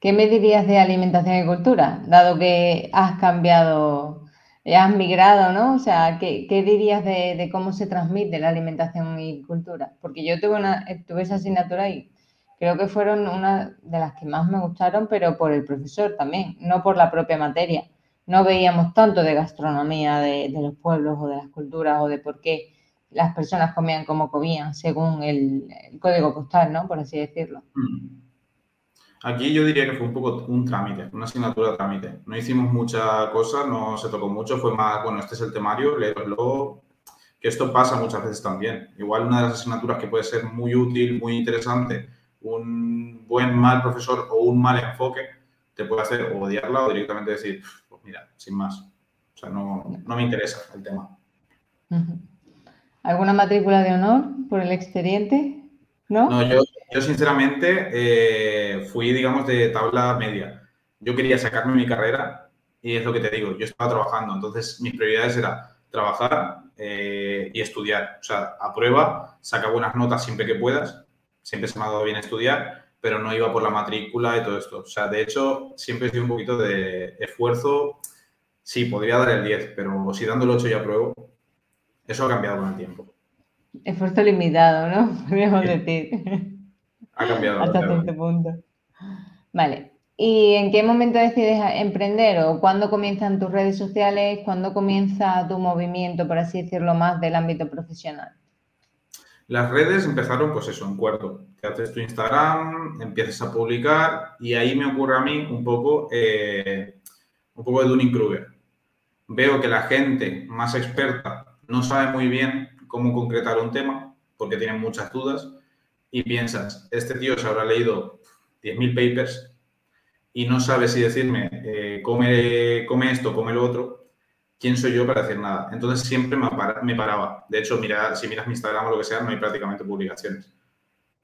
¿Qué me dirías de alimentación y cultura? Dado que has cambiado, has migrado, ¿no? O sea, ¿qué, dirías de, cómo se transmite la alimentación y cultura? Porque yo tuve, una, tuve esa asignatura y creo que fueron una de las que más me gustaron, pero por el profesor también, no por la propia materia. No veíamos tanto de gastronomía de, los pueblos o de las culturas o de por qué las personas comían como comían, según el, código postal, ¿no? Por así decirlo. Mm. Aquí yo diría que fue un poco un trámite, una asignatura de trámite. No hicimos mucha cosa, no se tocó mucho, fue más, bueno, este es el temario, léelo, que esto pasa muchas veces también. Igual una de las asignaturas que puede ser muy útil, muy interesante, un buen mal profesor o un mal enfoque te puede hacer odiarla o directamente decir, pues mira, sin más. O sea, no, me interesa el tema. ¿Alguna matrícula de honor por el expediente? No, no yo, yo sinceramente eh, fui, digamos, de tabla media. Yo quería sacarme mi carrera y es lo que te digo, yo estaba trabajando, entonces mis prioridades eran trabajar eh, y estudiar. O sea, a prueba, saca buenas notas siempre que puedas siempre se me ha dado bien estudiar, pero no iba por la matrícula y todo esto. O sea, de hecho, siempre he sido un poquito de esfuerzo. Sí, podría dar el 10, pero si dando el 8 ya apruebo, eso ha cambiado con el tiempo. Esfuerzo limitado, ¿no? (laughs) Podríamos decir. Ha cambiado. Hasta cierto punto. Vale. ¿Y en qué momento decides emprender o cuándo comienzan tus redes sociales? ¿Cuándo comienza tu movimiento, por así decirlo, más del ámbito profesional? Las redes empezaron, pues eso, en cuarto. Te haces tu Instagram, empiezas a publicar y ahí me ocurre a mí un poco, eh, un poco de Dunning-Kruger. Veo que la gente más experta no sabe muy bien cómo concretar un tema porque tienen muchas dudas y piensas, este tío se habrá leído 10.000 papers y no sabe si decirme, eh, come, come esto, come lo otro, ¿quién soy yo para decir nada? Entonces siempre me, paraba. De hecho, mira, si miras mi Instagram o lo que sea, no hay prácticamente publicaciones.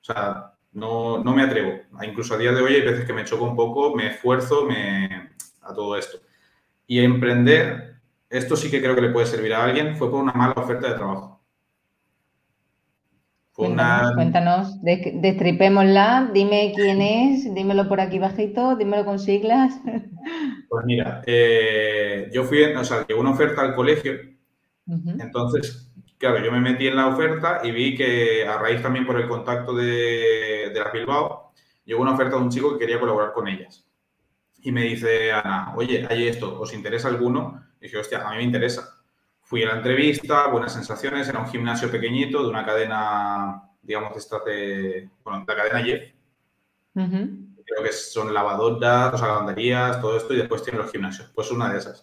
O sea, no, me atrevo. Incluso a día de hoy hay veces que me choco un poco, me esfuerzo a todo esto. Y emprender, esto sí que creo que le puede servir a alguien, fue por una mala oferta de trabajo. Cuéntanos, cuéntanos, destripémosla, dime quién es, dímelo por aquí bajito, dímelo con siglas. (laughs) Pues mira, eh, yo fui, o sea, llegó una oferta al colegio, entonces, claro, yo me metí en la oferta y vi que a raíz también por el contacto de, de la Bilbao, llegó una oferta de un chico que quería colaborar con ellas. Y me dice Ana, oye, hay esto, ¿os interesa alguno? Y dije, hostia, a mí me interesa. Fui a la entrevista, buenas sensaciones, era un gimnasio pequeñito de una cadena, digamos, de estas de, bueno, la cadena Jeff creo que son lavadoras, o sea, lavanderías, todo esto, y después tienen los gimnasios. Pues una de esas.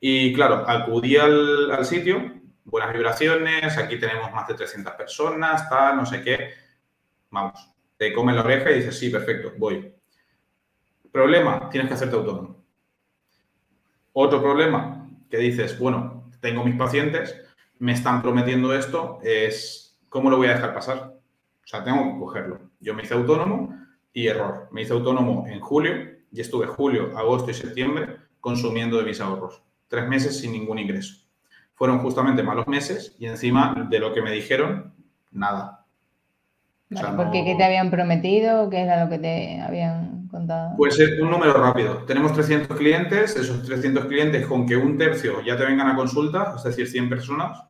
Y claro, acudí al, sitio, buenas vibraciones, aquí tenemos más de 300 personas, tal, no sé qué. Vamos, te come la oreja y dices, sí, perfecto, voy. Problema, tienes que hacerte autónomo. Otro problema, que dices, bueno, tengo mis pacientes, me están prometiendo esto, es, ¿cómo lo voy a dejar pasar? O sea, tengo que cogerlo. Yo me hice autónomo, y error. Me hice autónomo en julio y estuve julio, agosto y septiembre consumiendo de mis ahorros. Tres meses sin ningún ingreso. Fueron justamente malos meses y encima de lo que me dijeron, nada. ¿Por qué? te habían prometido? ¿Qué era lo que te habían contado? Pues es un número rápido. Tenemos 300 clientes, esos 300 clientes con que un tercio ya te vengan a consulta, es decir, 100 personas,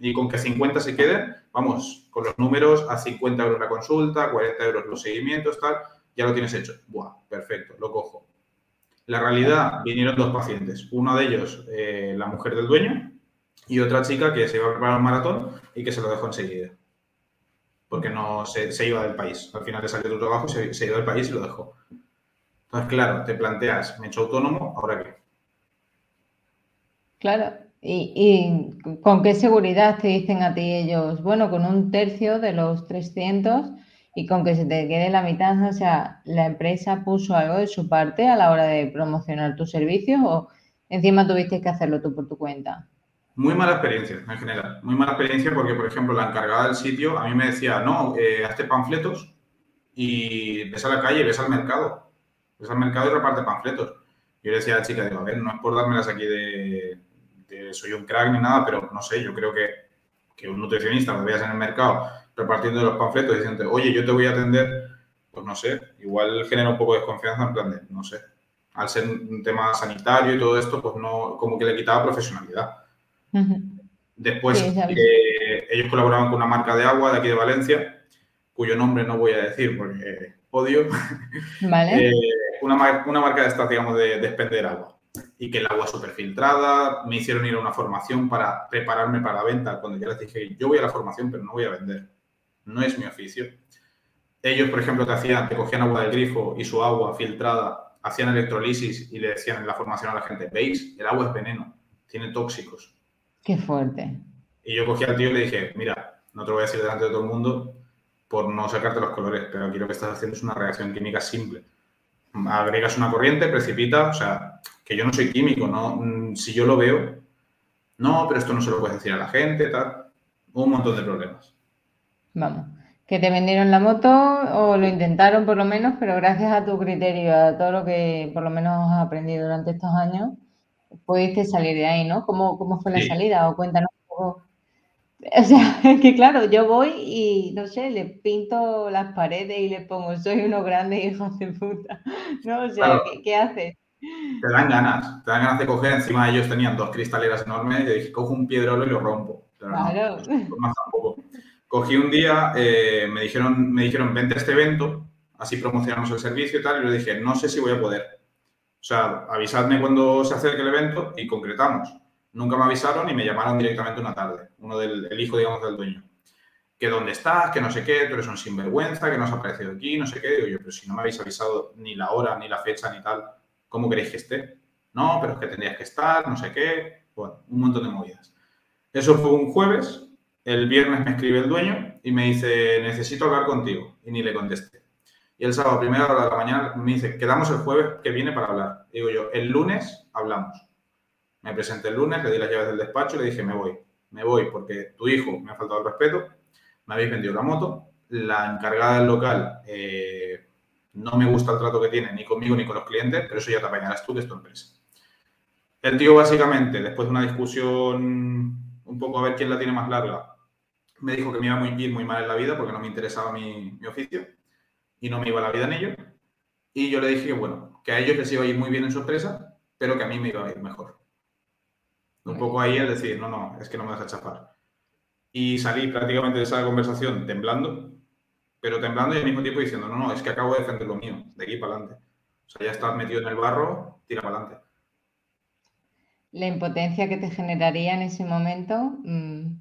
y con que 50 se queden, vamos, con los números a 50 euros la consulta, 40 euros los seguimientos, tal, ya lo tienes hecho. Buah, perfecto, lo cojo. La realidad, vinieron dos pacientes. Uno de ellos, eh, la mujer del dueño, y otra chica que se iba a preparar un maratón y que se lo dejó enseguida. Porque no se, iba del país. Al final le salió tu trabajo, se, se iba del país y lo dejó. Entonces, claro, te planteas, me he hecho autónomo, ¿ahora qué? Claro, ¿Y, con qué seguridad te dicen a ti ellos? Bueno, con un tercio de los 300 y con que se te quede la mitad, o sea, ¿la empresa puso algo de su parte a la hora de promocionar tus servicios o encima tuviste que hacerlo tú por tu cuenta? Muy mala experiencia en general, muy mala experiencia porque, por ejemplo, la encargada del sitio a mí me decía, no, eh, hazte panfletos y ves a la calle, ves al mercado, ves al mercado y reparte panfletos. Yo le decía a la chica, digo, a ver, no es por dármelas aquí de, soy un crack ni nada, pero no sé, yo creo que, que un nutricionista lo veas en el mercado repartiendo los panfletos diciendo, oye, yo te voy a atender, pues no sé, igual genera un poco de desconfianza en plan de, no sé, al ser un tema sanitario y todo esto, pues no, como que le quitaba profesionalidad. Después, eh, ellos colaboraban con una marca de agua de aquí de Valencia, cuyo nombre no voy a decir porque Vale. Eh, una, una, marca de estas, digamos, de, de expender agua. Y que el agua súper filtrada. Me hicieron ir a una formación para prepararme para la venta. Cuando yo les dije, yo voy a la formación, pero no voy a vender. No es mi oficio. Ellos, por ejemplo, te hacían, te cogían agua del grifo y su agua filtrada, hacían electrolisis y le decían en la formación a la gente, ¿veis? El agua es veneno, tiene tóxicos. Qué fuerte. Y yo cogí al tío y le dije, mira, no te lo voy a decir delante de todo el mundo por no sacarte los colores, pero aquí lo que estás haciendo es una reacción química simple. Agregas una corriente, precipita, o sea, que yo no soy químico, ¿no? Mm, si yo lo veo, no, pero esto no se lo puedes decir a la gente, tal. Un montón de problemas. Vamos que te vendieron la moto o lo intentaron por lo menos, pero gracias a tu criterio, a todo lo que por lo menos has aprendido durante estos años, pudiste salir de ahí, ¿no? ¿Cómo, cómo fue la salida? O cuéntanos un poco. (laughs) O sea, es que claro, yo voy y no sé, le pinto las paredes y le pongo, soy uno grande (laughs) hijo de puta. ¿No? O sea, ¿qué, haces? Te dan ganas, te dan ganas de coger. Encima ellos tenían dos cristaleras enormes y dije, cojo un piedrolo y lo rompo. claro. más tampoco. Cogí un día, eh, me, dijeron, me dijeron, vente a este evento, así promocionamos el servicio y tal, y yo dije, no sé si voy a poder. O sea, avisadme cuando se acerque el evento y concretamos. Nunca me avisaron y me llamaron directamente una tarde, uno del el hijo, digamos, del dueño. Que dónde estás, que no sé qué, tú eres un sinvergüenza, que no has aparecido aquí, no sé qué. Digo yo, pero si no me habéis avisado ni la hora, ni la fecha, ni tal, ¿cómo queréis que esté? No, pero es que tendrías que estar, no sé qué. Bueno, un montón de movidas. Eso fue un jueves, el viernes me escribe el dueño y me dice, necesito hablar contigo. Y ni le contesté. Y el sábado, primera hora de la mañana, me dice, quedamos el jueves que viene para hablar. digo yo, el lunes hablamos. Me presenté el lunes, le di las llaves del despacho y le dije, me voy. Me voy porque tu hijo me ha faltado el respeto, me habéis vendido la moto, la encargada del local eh, no me gusta el trato que tiene ni conmigo ni con los clientes, pero eso ya te apañarás tú, que es tu empresa. El tío básicamente, después de una discusión un poco a ver quién la tiene más larga, me dijo que me iba a ir muy mal en la vida porque no me interesaba mi, oficio y no me iba la vida en ello. Y yo le dije bueno, que a ellos les iba a ir muy bien en su empresa, pero que a mí me iba a ir mejor. Un poco ahí es decir, no, no, es que no me deja chafar. Y salí prácticamente de esa conversación temblando, pero temblando y al mismo tiempo diciendo, no, no, es que acabo de defender lo mío, de aquí para adelante. O sea, ya estás metido en el barro, tira para adelante. La impotencia que te generaría en ese momento. Mm,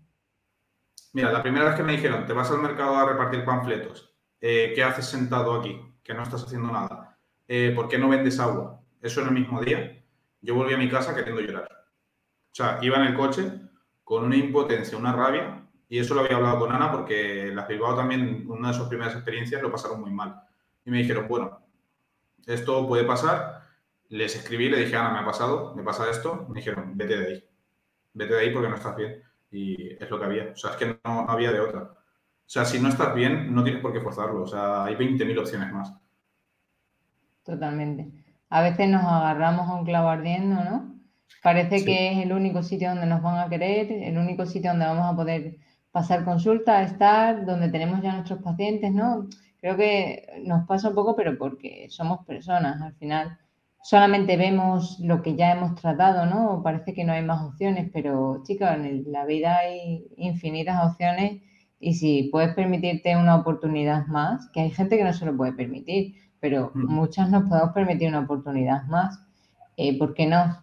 Mira, la primera vez que me dijeron, te vas al mercado a repartir panfletos, eh, ¿qué haces sentado aquí? Que no estás haciendo nada. Eh, ¿Por qué no vendes agua? Eso en el mismo día. Yo volví a mi casa queriendo llorar. O sea, iba en el coche con una impotencia, una rabia, y eso lo había hablado con Ana porque las Bilbao también, una de sus primeras experiencias, lo pasaron muy mal. Y me dijeron, bueno, esto puede pasar. Les escribí, le dije, Ana, me ha pasado, me pasa esto. Me dijeron, vete de ahí. Vete de ahí porque no estás bien y es lo que había. O sea, es que no, había de otra. O sea, si no estás bien, no tienes por qué forzarlo. O sea, hay 20.000 opciones más. Totalmente. A veces nos agarramos a un clavo ardiendo, ¿no? Parece que es el único sitio donde nos van a querer, el único sitio donde vamos a poder pasar consulta, estar, donde tenemos ya nuestros pacientes, ¿no? Creo que nos pasa un poco, pero porque somos personas al final solamente vemos lo que ya hemos tratado, ¿no? Parece que no hay más opciones, pero chicos, en la vida hay infinitas opciones y si puedes permitirte una oportunidad más, que hay gente que no se lo puede permitir, pero mm. muchas nos podemos permitir una oportunidad más, eh, ¿por qué no?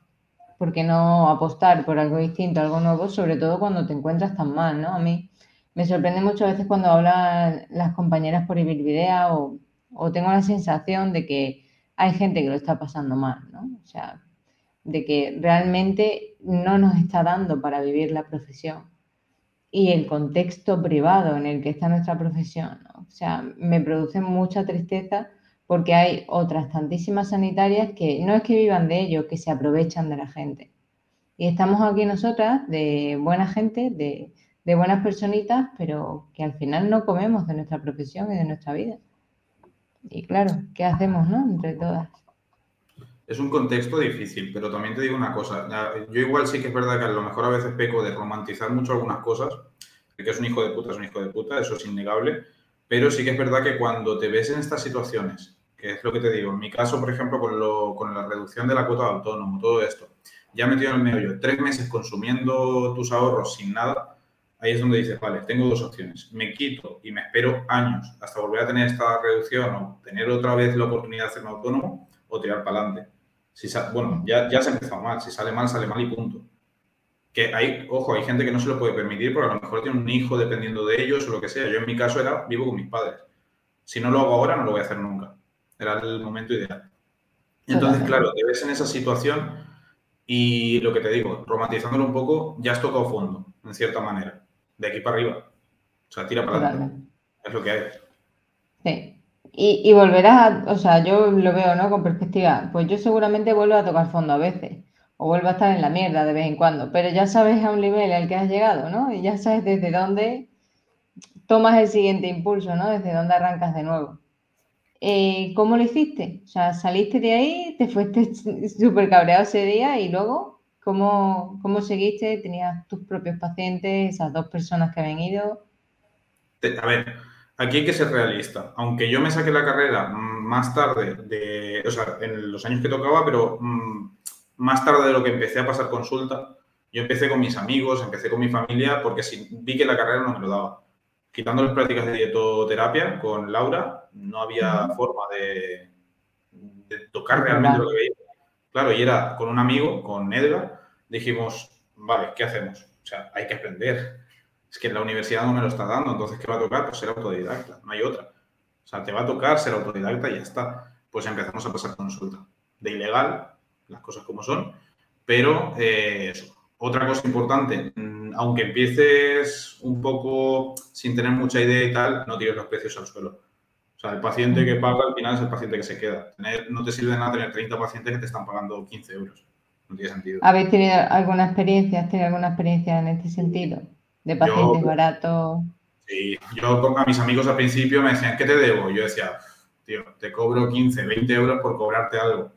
¿Por qué no apostar por algo distinto, algo nuevo, sobre todo cuando te encuentras tan mal, ¿no? A mí me sorprende muchas veces cuando hablan las compañeras por Ibilvidea o, o tengo la sensación de que hay gente que lo está pasando mal, ¿no? O sea, de que realmente no nos está dando para vivir la profesión y el contexto privado en el que está nuestra profesión. ¿no? O sea, me produce mucha tristeza porque hay otras tantísimas sanitarias que no es que vivan de ello, que se aprovechan de la gente. Y estamos aquí nosotras, de buena gente, de, de buenas personitas, pero que al final no comemos de nuestra profesión y de nuestra vida. Y claro, ¿qué hacemos, no? Entre todas. Es un contexto difícil, pero también te digo una cosa. Yo igual sí que es verdad que a lo mejor a veces peco de romantizar mucho algunas cosas. Que es un hijo de puta es un hijo de puta, eso es innegable. Pero sí que es verdad que cuando te ves en estas situaciones, que es lo que te digo, en mi caso, por ejemplo, con, lo, con la reducción de la cuota de autónomo, todo esto, ya metido en el medio tres meses consumiendo tus ahorros sin nada, ahí es donde dices, vale, tengo dos opciones. Me quito y me espero años hasta volver a tener esta reducción o tener otra vez la oportunidad de hacerme autónomo o tirar para adelante. Si bueno, ya, ya se ha empezado mal. Si sale mal, sale mal y punto. Que hay, ojo, hay gente que no se lo puede permitir porque a lo mejor tiene un hijo dependiendo de ellos o lo que sea. Yo en mi caso era vivo con mis padres. Si no lo hago ahora, no lo voy a hacer nunca. Era el momento ideal. Entonces, claro, te ves en esa situación y lo que te digo, romantizándolo un poco, ya has tocado fondo, en cierta manera de aquí para arriba. O sea, tira para adelante. Es lo que hay. Sí. Y, y, volverás a, o sea, yo lo veo, ¿no? Con perspectiva. Pues yo seguramente vuelvo a tocar fondo a veces. O vuelvo a estar en la mierda de vez en cuando. Pero ya sabes a un nivel al que has llegado, ¿no? Y ya sabes desde dónde tomas el siguiente impulso, ¿no? Desde dónde arrancas de nuevo. Eh, ¿Cómo lo hiciste? O sea, saliste de ahí, te fuiste (laughs) súper cabreado ese día y luego ¿Cómo, ¿Cómo seguiste? ¿Tenías tus propios pacientes, esas dos personas que habían ido? A ver, aquí hay que ser realista. Aunque yo me saqué la carrera más tarde, de, o sea, en los años que tocaba, pero mm, más tarde de lo que empecé a pasar consulta, yo empecé con mis amigos, empecé con mi familia, porque vi que la carrera no me lo daba. Quitando las prácticas de dietoterapia con Laura, no había forma de, de tocar realmente lo que veía. Claro, y era con un amigo, con Edgar, dijimos, vale, ¿qué hacemos? O sea, hay que aprender. Es que en la universidad no me lo está dando, entonces, ¿qué va a tocar? Pues ser autodidacta, no hay otra. O sea, te va a tocar ser autodidacta y ya está. Pues empezamos a pasar consulta. De ilegal, las cosas como son, pero eh, Otra cosa importante, mm, aunque empieces un poco sin tener mucha idea y tal, no tires los precios al suelo sea, el paciente que paga al final es el paciente que se queda. no te sirve de nada tener 30 pacientes que te están pagando 15 euros. No tiene sentido. ¿Habéis tenido alguna experiencia? ¿Has tenido alguna experiencia en este sentido? De pacientes baratos. Sí, yo a mis amigos al principio me decían, ¿qué te debo? Yo decía, tío, te cobro 15, 20 euros por cobrarte algo.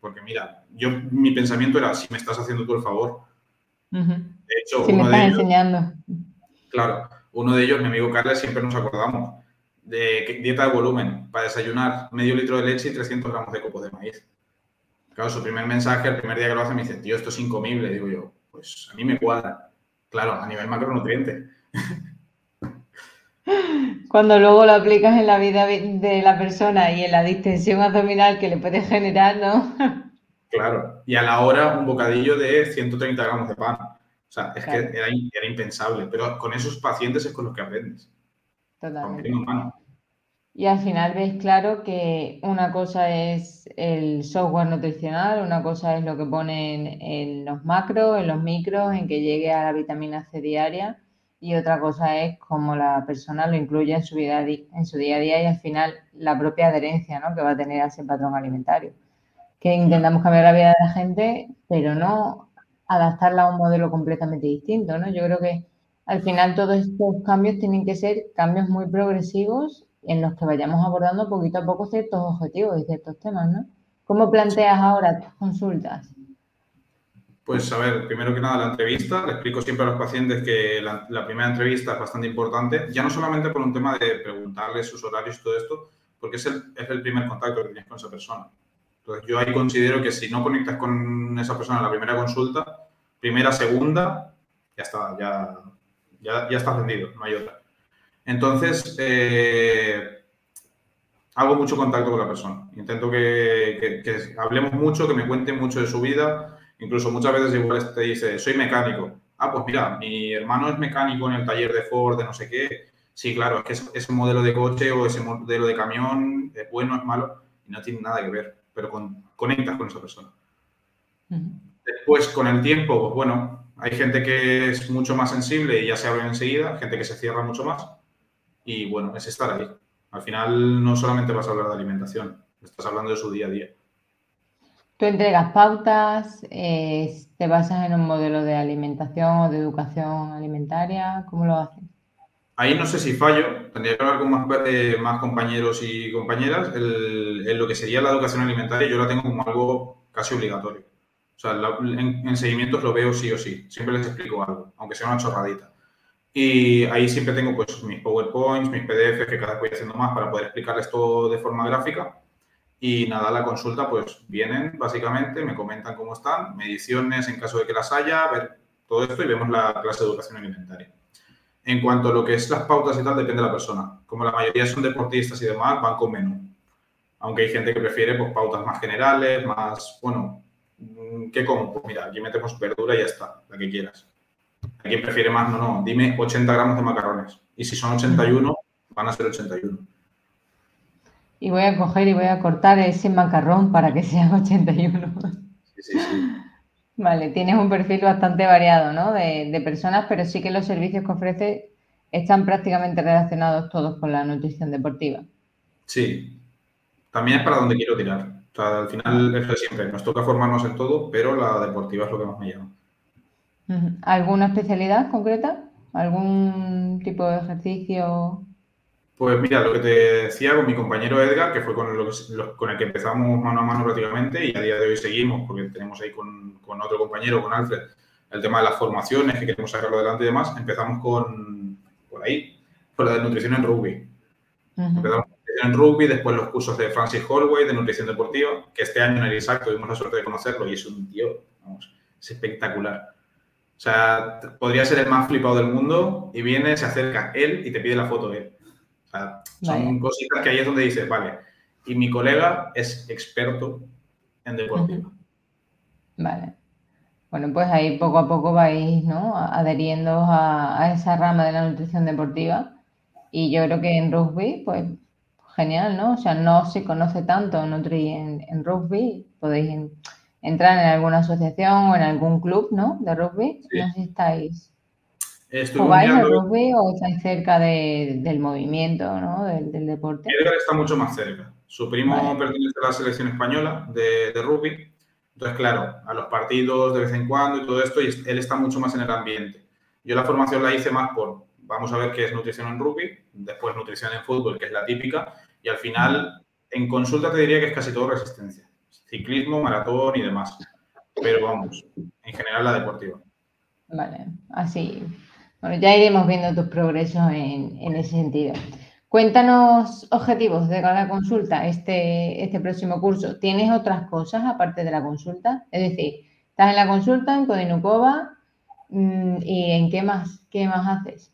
Porque mira, yo mi pensamiento era, si me estás haciendo tú el favor. De hecho, si uno me estás de ellos, enseñando. Claro, uno de ellos, mi amigo Carles, siempre nos acordamos de dieta de volumen para desayunar medio litro de leche y 300 gramos de copo de maíz. Claro, su primer mensaje, el primer día que lo hace, me dice, tío, esto es incomible. Digo yo, pues a mí me cuadra. Claro, a nivel macronutriente. (laughs) Cuando luego lo aplicas en la vida de la persona y en la distensión abdominal que le puede generar, ¿no? (laughs) Claro, y a la hora un bocadillo de 130 gramos de pan. O sea, es que era, era impensable, pero con esos pacientes es con los que aprendes. Totalmente. Y al final ves claro que una cosa es el software nutricional, una cosa es lo que ponen en los macros, en los micros, en que llegue a la vitamina C diaria, y otra cosa es cómo la persona lo incluye en su, vida, en su día a día y al final la propia adherencia ¿no? que va a tener a ese patrón alimentario. Que intentamos cambiar la vida de la gente, pero no adaptarla a un modelo completamente distinto. ¿no? Yo creo que al final todos estos cambios tienen que ser cambios muy progresivos en los que vayamos abordando poquito a poco ciertos objetivos y ciertos temas, ¿no? ¿Cómo planteas ahora tus consultas? Pues a ver, primero que nada la entrevista. Le explico siempre a los pacientes que la, primera entrevista es bastante importante, ya no solamente por un tema de preguntarles sus horarios y todo esto, porque es el, es el primer contacto que tienes con esa persona. Entonces yo ahí considero que si no conectas con esa persona en la primera consulta, primera, segunda, ya está, ya ya, está vendido, no hay otra. Entonces, eh, hago mucho contacto con la persona. Intento que, hablemos mucho, que me cuente mucho de su vida. Incluso muchas veces igual te dice, soy mecánico. Ah, pues mira, mi hermano es mecánico en el taller de Ford, de no sé qué. Sí, claro, es que ese modelo de coche o ese modelo de camión es bueno, es malo, y no tiene nada que ver, pero con, conectas con esa persona. Después, con el tiempo, pues bueno, hay gente que es mucho más sensible y ya se abre enseguida, gente que se cierra mucho más. Y bueno, es estar ahí. Al final no solamente vas a hablar de alimentación, estás hablando de su día a día. ¿Tú entregas pautas? Eh, ¿Te basas en un modelo de alimentación o de educación alimentaria? ¿Cómo lo haces? Ahí no sé si fallo, tendría que hablar con más, eh, compañeros y compañeras. en lo que sería la educación alimentaria yo la tengo como algo casi obligatorio. O sea, en, seguimientos lo veo sí o sí. Siempre les explico algo, aunque sea una chorradita. Y ahí siempre tengo pues mis PowerPoints, mis PDFs, que cada vez voy haciendo más para poder explicarles todo de forma gráfica. Y nada, la consulta, pues vienen básicamente, me comentan cómo están, mediciones en caso de que las haya, ver todo esto y vemos la clase de educación alimentaria. En cuanto a lo que es las pautas y tal, depende de la persona. Como la mayoría son deportistas y demás, van con menú. Aunque hay gente que prefiere pues, pautas más generales, más, bueno, ¿qué como? Pues mira, aquí metemos verdura y ya está, la que quieras. Hay prefiere más, no, no, dime 80 gramos de macarrones. Y si son 81, van a ser 81. Y voy a coger y voy a cortar ese macarrón para que sea 81. Sí, sí, sí. Vale, tienes un perfil bastante variado, ¿no? De, personas, pero sí que los servicios que ofreces están prácticamente relacionados todos con la nutrición deportiva. Sí, también es para donde quiero tirar. O sea, al final es siempre, nos toca formarnos en todo, pero la deportiva es lo que más me llama. ¿Alguna especialidad concreta? ¿Algún tipo de ejercicio? Pues mira, lo que te decía con mi compañero Edgar, que fue con, con el que empezamos mano a mano prácticamente y a día de hoy seguimos porque tenemos ahí con, con otro compañero, con Alfred, el tema de las formaciones que queremos sacarlo adelante y demás. Empezamos con, por ahí, por la de nutrición en rugby. Empezamos en rugby, después los cursos de Francis Holloway de nutrición deportiva, que este año en el ISAC tuvimos la suerte de conocerlo y es un tío, vamos, es espectacular. O sea, podría ser el más flipado del mundo y viene, se acerca él y te pide la foto de él son cositas que ahí es donde dices, vale, y mi colega es experto en deportiva. Vale. Bueno, pues ahí poco a poco vais, ¿no? Adheriendo a, esa rama de la nutrición deportiva. Y yo creo que en rugby, pues genial, ¿no? O sea, no se conoce tanto Nutri en, en rugby. Podéis entrar en alguna asociación o en algún club, ¿no? De rugby. No sé si estáis ¿Jugáis al rugby o estáis cerca del movimiento, ¿no? del, deporte? Edgar está mucho más cerca. Su primo pertenece a la selección española de, rugby. Entonces, claro, a los partidos de vez en cuando y todo esto, y él está mucho más en el ambiente. Yo la formación la hice más por, vamos a ver qué es nutrición en rugby, después nutrición en fútbol, que es la típica, y al final, en consulta te diría que es casi todo resistencia. Ciclismo, maratón y demás. Pero vamos, en general la deportiva. Vale, así bueno, ya iremos viendo tus progresos en, ese sentido. Cuéntanos objetivos de la consulta, este, este próximo curso. ¿Tienes otras cosas aparte de la consulta? Es decir, estás en la consulta en Codinukova mm, y ¿en qué más, qué más haces?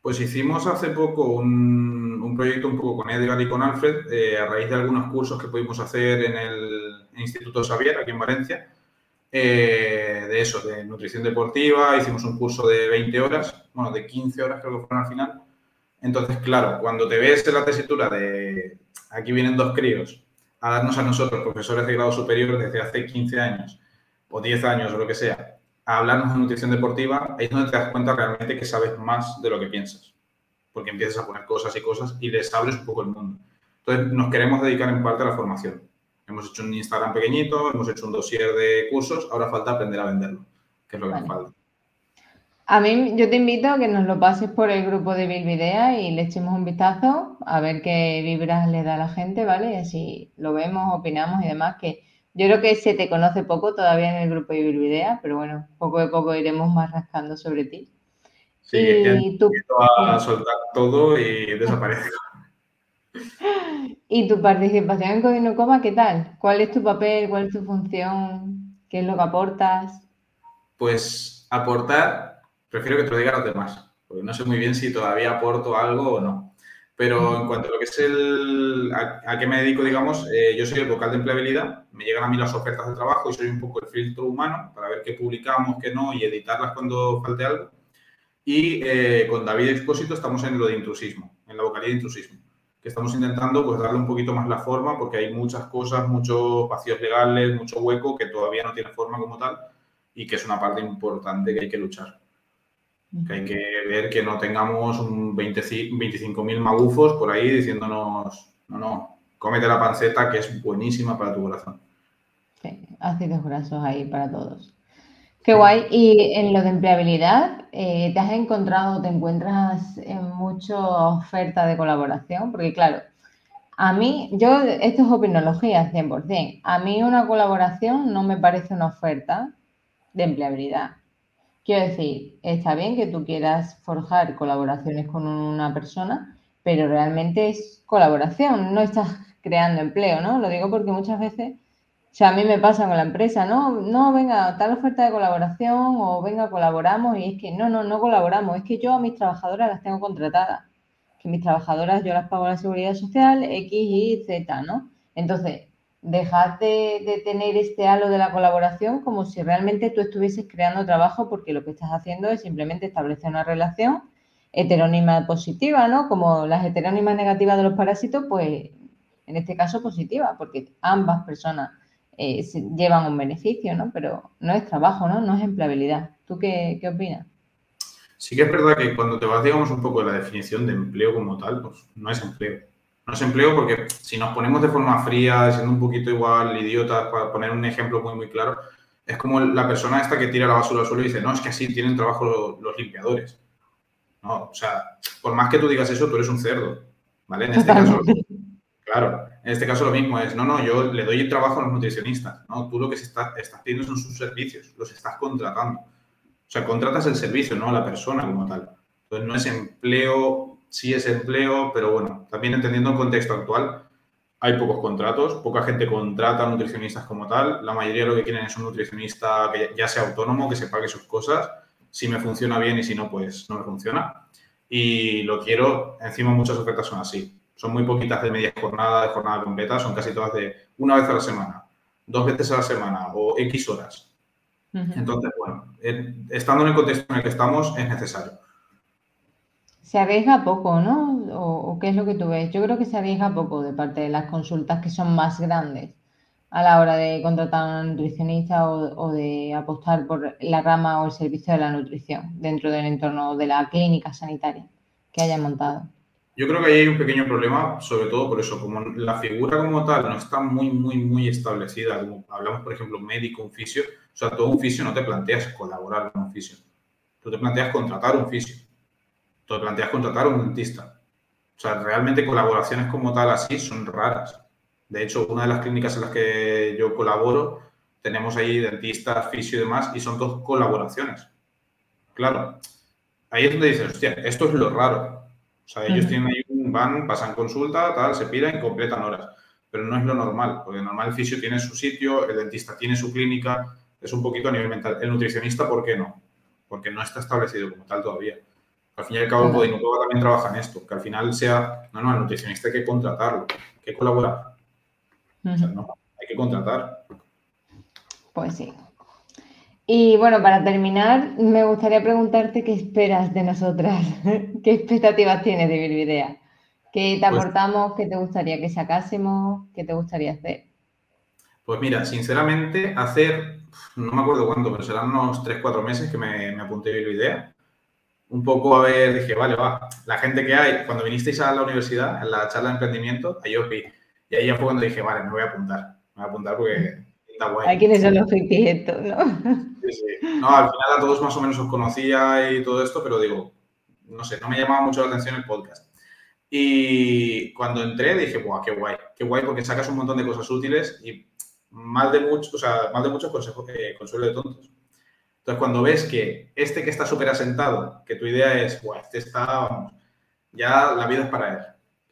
Pues hicimos hace poco un, proyecto un poco con Edgar y con Alfred eh, a raíz de algunos cursos que pudimos hacer en el Instituto Xavier, aquí en Valencia, eh, de eso, de nutrición deportiva, hicimos un curso de 20 horas, bueno, de 15 horas creo que fueron al final. Entonces, claro, cuando te ves en la tesitura de aquí vienen dos críos a darnos a nosotros, profesores de grado superior desde hace 15 años o 10 años o lo que sea, a hablarnos de nutrición deportiva, ahí es donde te das cuenta realmente que sabes más de lo que piensas. Porque empiezas a poner cosas y cosas y les abres un poco el mundo. Entonces, nos queremos dedicar en parte a la formación. Hemos hecho un Instagram pequeñito, hemos hecho un dossier de cursos, ahora falta aprender a venderlo, que es lo que nos falta. A mí, yo te invito a que nos lo pases por el grupo de Bilvidea y le echemos un vistazo a ver qué vibras le da a la gente, ¿vale? Y así lo vemos, opinamos y demás, que yo creo que se te conoce poco todavía en el grupo de Bilvidea, pero bueno, poco a poco iremos más rascando sobre ti. Sí, y tú... a soltar todo y desaparezco. ¿Y tu participación en Codinocoma qué tal? ¿Cuál es tu papel? ¿Cuál es tu función? ¿Qué es lo que aportas? Pues aportar, prefiero que te lo digan los demás, porque no sé muy bien si todavía aporto algo o no. Pero en cuanto a lo que es el. a, qué me dedico, digamos, eh, yo soy el vocal de empleabilidad, me llegan a mí las ofertas de trabajo y soy un poco el filtro humano para ver qué publicamos, qué no y editarlas cuando falte algo. Y eh, con David Expósito estamos en lo de intrusismo, en la vocalía de intrusismo que estamos intentando pues darle un poquito más la forma porque hay muchas cosas, muchos vacíos legales, mucho hueco que todavía no tiene forma como tal y que es una parte importante que hay que luchar. Que hay que ver que no tengamos un 25.000 magufos por ahí diciéndonos, no, no, cómete la panceta que es buenísima para tu corazón. Sí, ácidos grasos ahí para todos. Qué guay. Y en lo de empleabilidad, eh, ¿te has encontrado, te encuentras en mucha oferta de colaboración? Porque claro, a mí, yo, esto es opinología 100%. A mí una colaboración no me parece una oferta de empleabilidad. Quiero decir, está bien que tú quieras forjar colaboraciones con una persona, pero realmente es colaboración, no estás creando empleo, ¿no? Lo digo porque muchas veces, o sea, a mí me pasa con la empresa, no, no, venga, tal oferta de colaboración o venga, colaboramos y es que no, no, no colaboramos, es que yo a mis trabajadoras las tengo contratadas, que mis trabajadoras yo las pago la seguridad social, X, Y, Z, ¿no? Entonces, dejad de, tener este halo de la colaboración como si realmente tú estuvieses creando trabajo porque lo que estás haciendo es simplemente establecer una relación heterónima positiva, ¿no? Como las heterónimas negativas de los parásitos, pues en este caso positiva, porque ambas personas eh, llevan un beneficio, ¿no? Pero no es trabajo, ¿no? No es empleabilidad. ¿Tú qué, qué opinas? Sí que es verdad que cuando te vas, digamos, un poco de la definición de empleo como tal, pues no es empleo no es empleo porque si nos ponemos de forma fría, siendo un poquito igual idiota, para poner un ejemplo muy, muy claro, es como la persona esta que tira la basura al suelo y dice, no, es que así tienen trabajo los, limpiadores. No, o sea, por más que tú digas eso, tú eres un cerdo, ¿vale? En este caso, claro, en este caso lo mismo es, no, no, yo le doy el trabajo a los nutricionistas, ¿no? Tú lo que está, estás pidiendo son sus servicios, los estás contratando. O sea, contratas el servicio, no a la persona como tal. Entonces, no es empleo sí es empleo, pero bueno, también entendiendo el contexto actual, hay pocos contratos, poca gente contrata a nutricionistas como tal, la mayoría lo que quieren es un nutricionista que ya sea autónomo, que se pague sus cosas, si me funciona bien y si no, pues no me funciona. Y lo quiero, encima muchas ofertas son así, son muy poquitas de media jornada, de jornada completa, son casi todas de una vez a la semana, dos veces a la semana o X horas. Entonces, bueno, estando en el contexto en el que estamos, es necesario se arriesga poco, ¿no? O, qué es lo que tú ves? Yo creo que se arriesga poco de parte de las consultas que son más grandes a la hora de contratar a un nutricionista o, de apostar por la rama o el servicio de la nutrición dentro del entorno de la clínica sanitaria que haya montado. Yo creo que ahí hay un pequeño problema, sobre todo por eso, como la figura como tal no está muy, muy, muy establecida, como hablamos, por ejemplo, médico, un fisio, o sea, todo un fisio no te planteas colaborar con un fisio, tú te planteas contratar un fisio te planteas contratar un dentista. O sea, realmente colaboraciones como tal así son raras. De hecho, una de las clínicas en las que yo colaboro, tenemos ahí dentistas, fisio y demás, y son dos colaboraciones. Claro, ahí es donde dices, hostia, esto es lo raro. O sea, ellos tienen ahí un van, pasan consulta, tal, se piran y completan horas. Pero no es lo normal, porque normal el fisio tiene su sitio, el dentista tiene su clínica, es un poquito a nivel mental. El nutricionista, ¿por qué no? Porque no está establecido como tal todavía. Al fin y al cabo, el Podinutova también trabaja en esto, que al final sea, no, no, el nutricionista hay que contratarlo, hay que colaborar. O sea, no, hay que contratar. Pues sí. Y bueno, para terminar, me gustaría preguntarte qué esperas de nosotras, (laughs) qué expectativas tienes de Virvidea, qué te pues aportamos, qué te gustaría que sacásemos, qué te gustaría hacer. Pues mira, sinceramente, hacer, no me acuerdo cuánto, pero serán unos 3-4 meses que me, me apunté a Virvidea un poco a ver, dije, vale, va, la gente que hay, cuando vinisteis a la universidad, en la charla de emprendimiento, ahí os vi. Y ahí ya fue cuando dije, vale, me voy a apuntar. Me voy a apuntar porque está guay. Hay quienes son los estos, ¿no? Sí, sí. No, al final a todos más o menos os conocía y todo esto, pero digo, no sé, no me llamaba mucho la atención el podcast. Y cuando entré dije, guau, qué guay, qué guay porque sacas un montón de cosas útiles y mal de muchos, o sea, mal de muchos consejos, eh, consuelo de tontos. Entonces, cuando ves que este que está súper asentado, que tu idea es, bueno, este está, vamos, ya la vida es para él,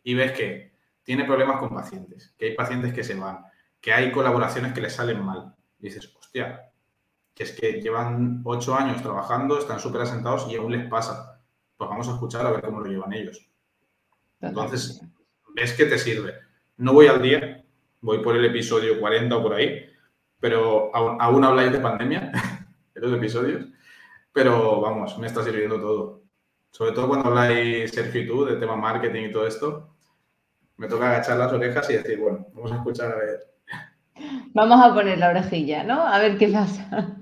y ves que tiene problemas con pacientes, que hay pacientes que se van, que hay colaboraciones que le salen mal, dices, hostia, que es que llevan ocho años trabajando, están súper asentados y aún les pasa. Pues vamos a escuchar a ver cómo lo llevan ellos. Entonces, ves que te sirve. No voy al día, voy por el episodio 40 o por ahí, pero aún, aún habláis de pandemia. (laughs) los episodios, pero vamos, me está sirviendo todo. Sobre todo cuando habláis, Sergio y de tema marketing y todo esto, me toca agachar las orejas y decir, bueno, vamos a escuchar a ver. Vamos a poner la orejilla, ¿no? A ver qué pasa.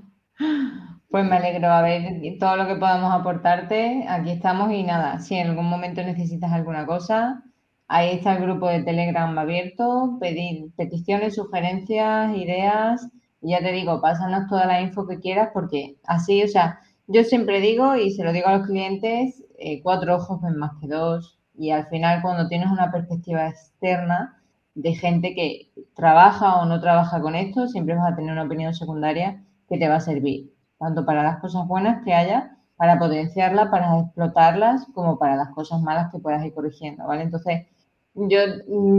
Pues me alegro, a ver todo lo que podamos aportarte. Aquí estamos y nada, si en algún momento necesitas alguna cosa, ahí está el grupo de Telegram abierto, pedir peticiones, sugerencias, ideas ya te digo, pásanos toda la info que quieras porque así, o sea, yo siempre digo y se lo digo a los clientes, eh, cuatro ojos ven más que dos y al final cuando tienes una perspectiva externa de gente que trabaja o no trabaja con esto, siempre vas a tener una opinión secundaria que te va a servir. tanto para las cosas buenas que haya, para potenciarlas, para explotarlas, como para las cosas malas que puedas ir corrigiendo, ¿vale? Entonces, yo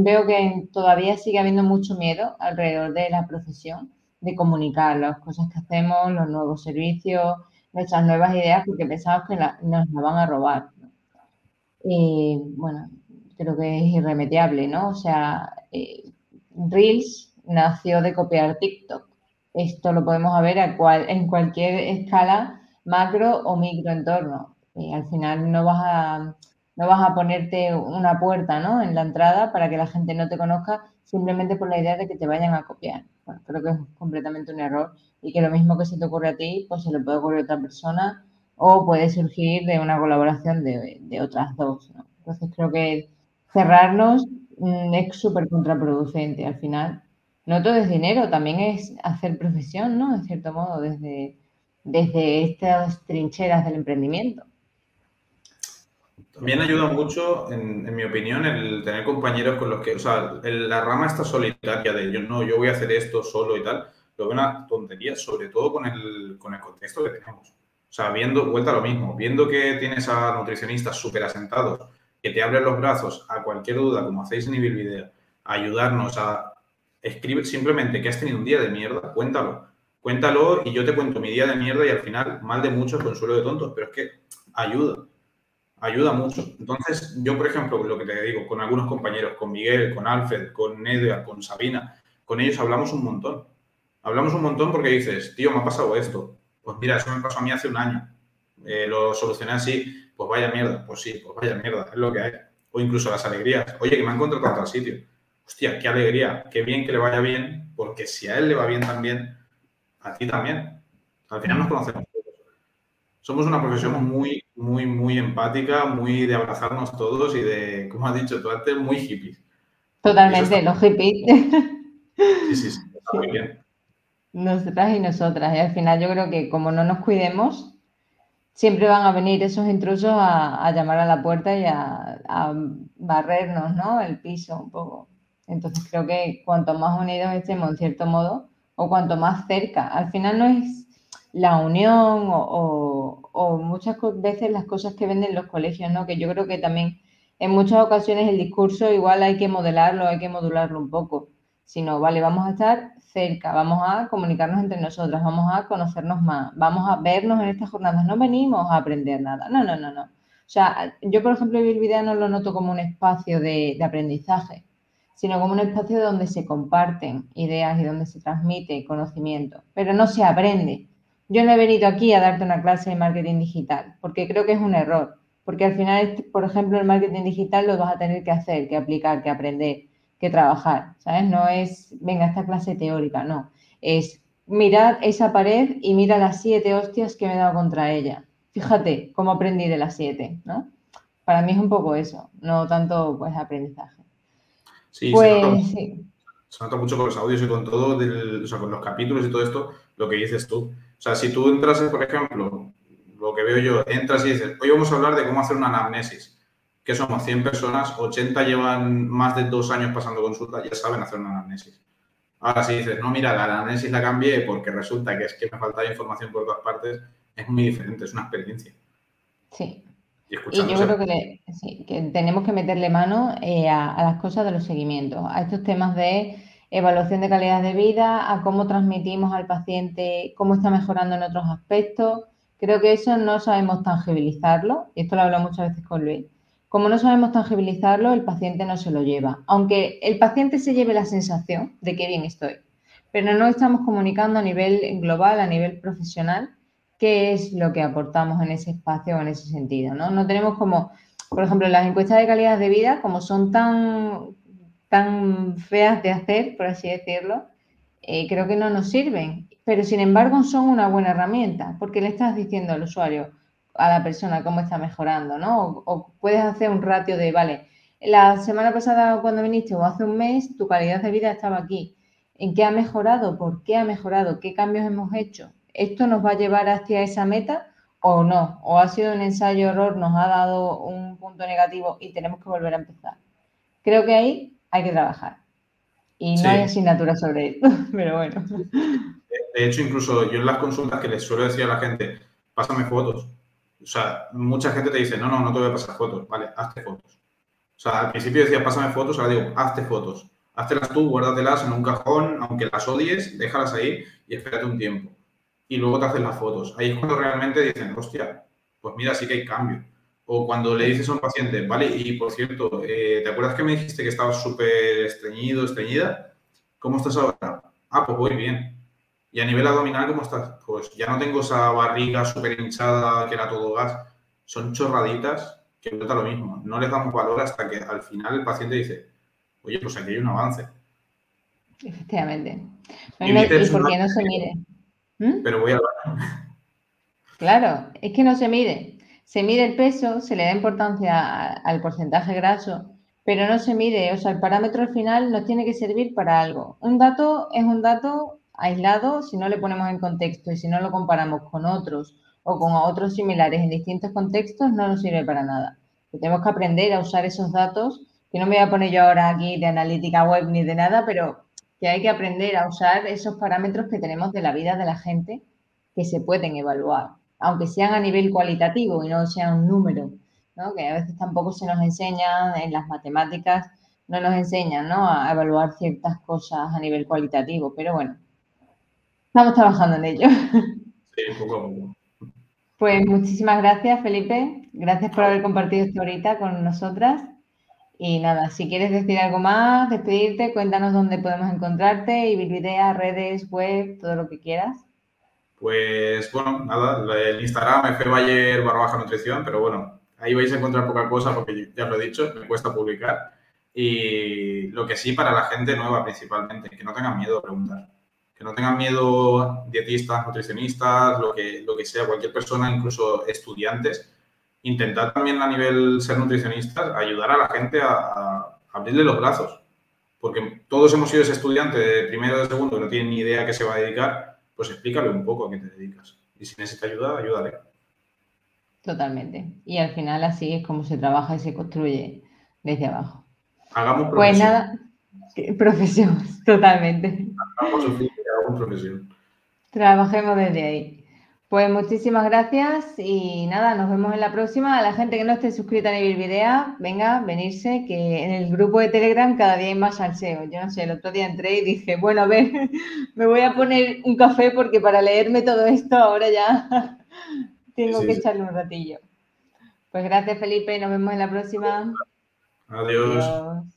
veo que todavía sigue habiendo mucho miedo alrededor de la profesión, de comunicar las cosas que hacemos, los nuevos servicios, nuestras nuevas ideas, porque pensamos que nos la van a robar. Y bueno, creo que es irremediable, ¿no? O sea, eh, Reels nació de copiar TikTok. Esto lo podemos ver a cual, en cualquier escala, macro o micro entorno. Y al final no vas a, no vas a ponerte una puerta ¿no? en la entrada para que la gente no te conozca simplemente por la idea de que te vayan a copiar. Bueno, creo que es completamente un error y que lo mismo que se te ocurre a ti, pues se le puede ocurrir a otra persona o puede surgir de una colaboración de, otras dos. Entonces creo que cerrarnos es súper contraproducente al final. No todo es dinero, también es hacer profesión, ¿no? En cierto modo, desde, desde estas trincheras del emprendimiento. También ayuda mucho, en, mi opinión, el tener compañeros con los que, o sea, la rama esta solitaria de yo no, yo voy a hacer esto solo y tal, lo veo una tontería, sobre todo con el, con el contexto que tenemos. O sea, viendo, vuelta a lo mismo, viendo que tienes a nutricionistas súper asentados, que te abren los brazos a cualquier duda, como hacéis en Ibil a ayudarnos a escribir simplemente que has tenido un día de mierda, cuéntalo. Cuéntalo y yo te cuento mi día de mierda y al final, mal de muchos, consuelo de tontos, pero es que ayuda, ayuda mucho. Entonces, yo, por ejemplo, lo que te digo, con algunos compañeros, con Miguel, con Alfred, con Nedia, con Sabina, con ellos hablamos un montón. Hablamos un montón porque dices, tío, me ha pasado esto. Pues mira, eso me pasó a mí hace un año. Eh, lo solucioné así pues vaya mierda, pues sí, pues vaya mierda, es lo que hay. O incluso las alegrías, oye, que me han contratado al sitio. Hostia, qué alegría, qué bien que le vaya bien, porque si a él le va bien también, a ti también. Al final nos conocemos todos. Somos una profesión muy, muy, muy empática, muy de abrazarnos todos y de, como has dicho tú antes, muy hippies. Totalmente, los hippies. (laughs) Sí, sí, sí, está muy bien. Nosotras y nosotras. Y al final yo creo que como no nos cuidemos, siempre van a venir esos intrusos a, llamar a la puerta y a, barrernos, ¿no? El piso un poco. Entonces creo que cuanto más unidos estemos en cierto modo, o cuanto más cerca, al final no es la unión o, muchas veces las cosas que venden los colegios, ¿no? Que yo creo que también en muchas ocasiones el discurso igual hay que modelarlo, hay que modularlo un poco. Sino, vale, vamos a estar cerca, vamos a comunicarnos entre nosotras, vamos a conocernos más, vamos a vernos en estas jornadas. No venimos a aprender nada, no, no, no, no. O sea, yo, por ejemplo, el video no lo noto como un espacio de, de aprendizaje, sino como un espacio donde se comparten ideas y donde se transmite conocimiento, pero no se aprende. Yo no he venido aquí a darte una clase de marketing digital, porque creo que es un error, porque al final, por ejemplo, el marketing digital lo vas a tener que hacer, que aplicar, que aprender que trabajar, ¿sabes? No es, venga, esta clase teórica, no. Es mirar esa pared y mira las siete hostias que me he dado contra ella. Fíjate cómo aprendí de las siete, ¿no? Para mí es un poco eso, no tanto pues aprendizaje. Sí, pues, se, nota, sí. se, nota, mucho con los audios y con todo, o sea, con los capítulos y todo esto, lo que dices tú. O sea, si tú entras, por ejemplo, lo que veo yo, entras y dices, hoy vamos a hablar de cómo hacer una anamnesis que somos 100 personas, 80 llevan más de dos años pasando consulta, ya saben hacer una anamnesis. Ahora, si dices, no, mira, la anamnesis la cambié porque resulta que es que me falta información por todas partes, es muy diferente, es una experiencia. Sí. Y, yo creo que, tenemos que meterle mano eh, a, a, las cosas de los seguimientos, a estos temas de evaluación de calidad de vida, a cómo transmitimos al paciente, cómo está mejorando en otros aspectos. Creo que eso no sabemos tangibilizarlo, y esto lo hablo muchas veces con Luis como no sabemos tangibilizarlo, el paciente no se lo lleva. Aunque el paciente se lleve la sensación de que bien estoy, pero no estamos comunicando a nivel global, a nivel profesional, qué es lo que aportamos en ese espacio o en ese sentido. No, no tenemos como, por ejemplo, las encuestas de calidad de vida, como son tan, tan feas de hacer, por así decirlo, eh, creo que no nos sirven. Pero sin embargo son una buena herramienta, porque le estás diciendo al usuario, a la persona cómo está mejorando, ¿no? O, puedes hacer un ratio de, vale, la semana pasada cuando viniste o hace un mes, tu calidad de vida estaba aquí. ¿En qué ha mejorado? ¿Por qué ha mejorado? ¿Qué cambios hemos hecho? ¿Esto nos va a llevar hacia esa meta o no? ¿O ha sido un ensayo error, nos ha dado un punto negativo y tenemos que volver a empezar? Creo que ahí hay que trabajar. y no hay asignatura sobre esto, (laughs) pero bueno. De hecho, incluso yo en las consultas que les suelo decir a la gente, pásame fotos. O sea, mucha gente te dice, no, no, no te voy a pasar fotos. Vale, hazte fotos. O sea, al principio decía, pásame fotos, ahora digo, hazte fotos. Háztelas tú, guárdatelas en un cajón, aunque las odies, déjalas ahí y espérate un tiempo. Y luego te haces las fotos. Ahí es cuando realmente dicen, hostia, pues mira, sí que hay cambio. O cuando le dices a un paciente, vale, y por cierto, eh, ¿te acuerdas que me dijiste que estabas súper estreñido, estreñida? ¿Cómo estás ahora? Ah, pues voy bien. Y a nivel abdominal, ¿cómo estás? Pues ya no tengo esa barriga súper hinchada que era todo gas. Son chorraditas que vuelta lo mismo. No les damos valor hasta que al final el paciente dice, oye, pues aquí hay un avance. Efectivamente. ¿Y, por qué no se mide? ¿Mm? Pero voy a Claro, es que no se mide. Se mide el peso, se le da importancia al porcentaje graso, pero no se mide, o sea, el parámetro al final nos tiene que servir para algo. Un dato es un dato aislado si no le ponemos en contexto y si no lo comparamos con otros o con otros similares en distintos contextos, no nos sirve para nada. tenemos que aprender a usar esos datos, que no me voy a poner yo ahora aquí de analítica web ni de nada, pero que hay que aprender a usar esos parámetros que tenemos de la vida de la gente que se pueden evaluar aunque sean a nivel cualitativo y no sean un número, ¿no? que a veces tampoco se nos enseña en las matemáticas, no nos enseñan ¿no? a evaluar ciertas cosas a nivel cualitativo, pero bueno, estamos trabajando en ello. Sí, poco a poco. Pues muchísimas gracias, Felipe. Gracias por haber compartido esto ahorita con nosotras. Y nada, si quieres decir algo más, despedirte, cuéntanos dónde podemos encontrarte, y videos, redes, web, todo lo que quieras. Pues bueno, nada, el Instagram es Bayer barra baja nutrición, pero bueno, ahí vais a encontrar poca cosa porque ya os lo he dicho, me cuesta publicar. Y lo que sí para la gente nueva principalmente, que no tengan miedo a preguntar. Que no tengan miedo dietistas, nutricionistas, lo que, lo que sea, cualquier persona, incluso estudiantes. Intentar también a nivel ser nutricionistas, ayudar a la gente a, a abrirle los brazos. Porque todos hemos sido ese estudiante de primero o de segundo que no tiene ni idea a qué se va a dedicar pues explícale un poco a qué te dedicas. Y si necesita ayuda, ayúdale. Totalmente. Y al final así es como se trabaja y se construye desde abajo. Hagamos profesión. Pues nada, (laughs) profesión, totalmente. Hagamos hagamos profesión. Trabajemos desde ahí. Pues muchísimas gracias y nada, nos vemos en la próxima. A la gente que no esté suscrita a Video, venga, venirse, que en el grupo de Telegram cada día hay más salseo. Yo no sé, el otro día entré y dije, bueno, a ver, (laughs) me voy a poner un café porque para leerme todo esto ahora ya (laughs) tengo que echarle un ratillo. Pues gracias Felipe, nos vemos en la próxima. Adiós.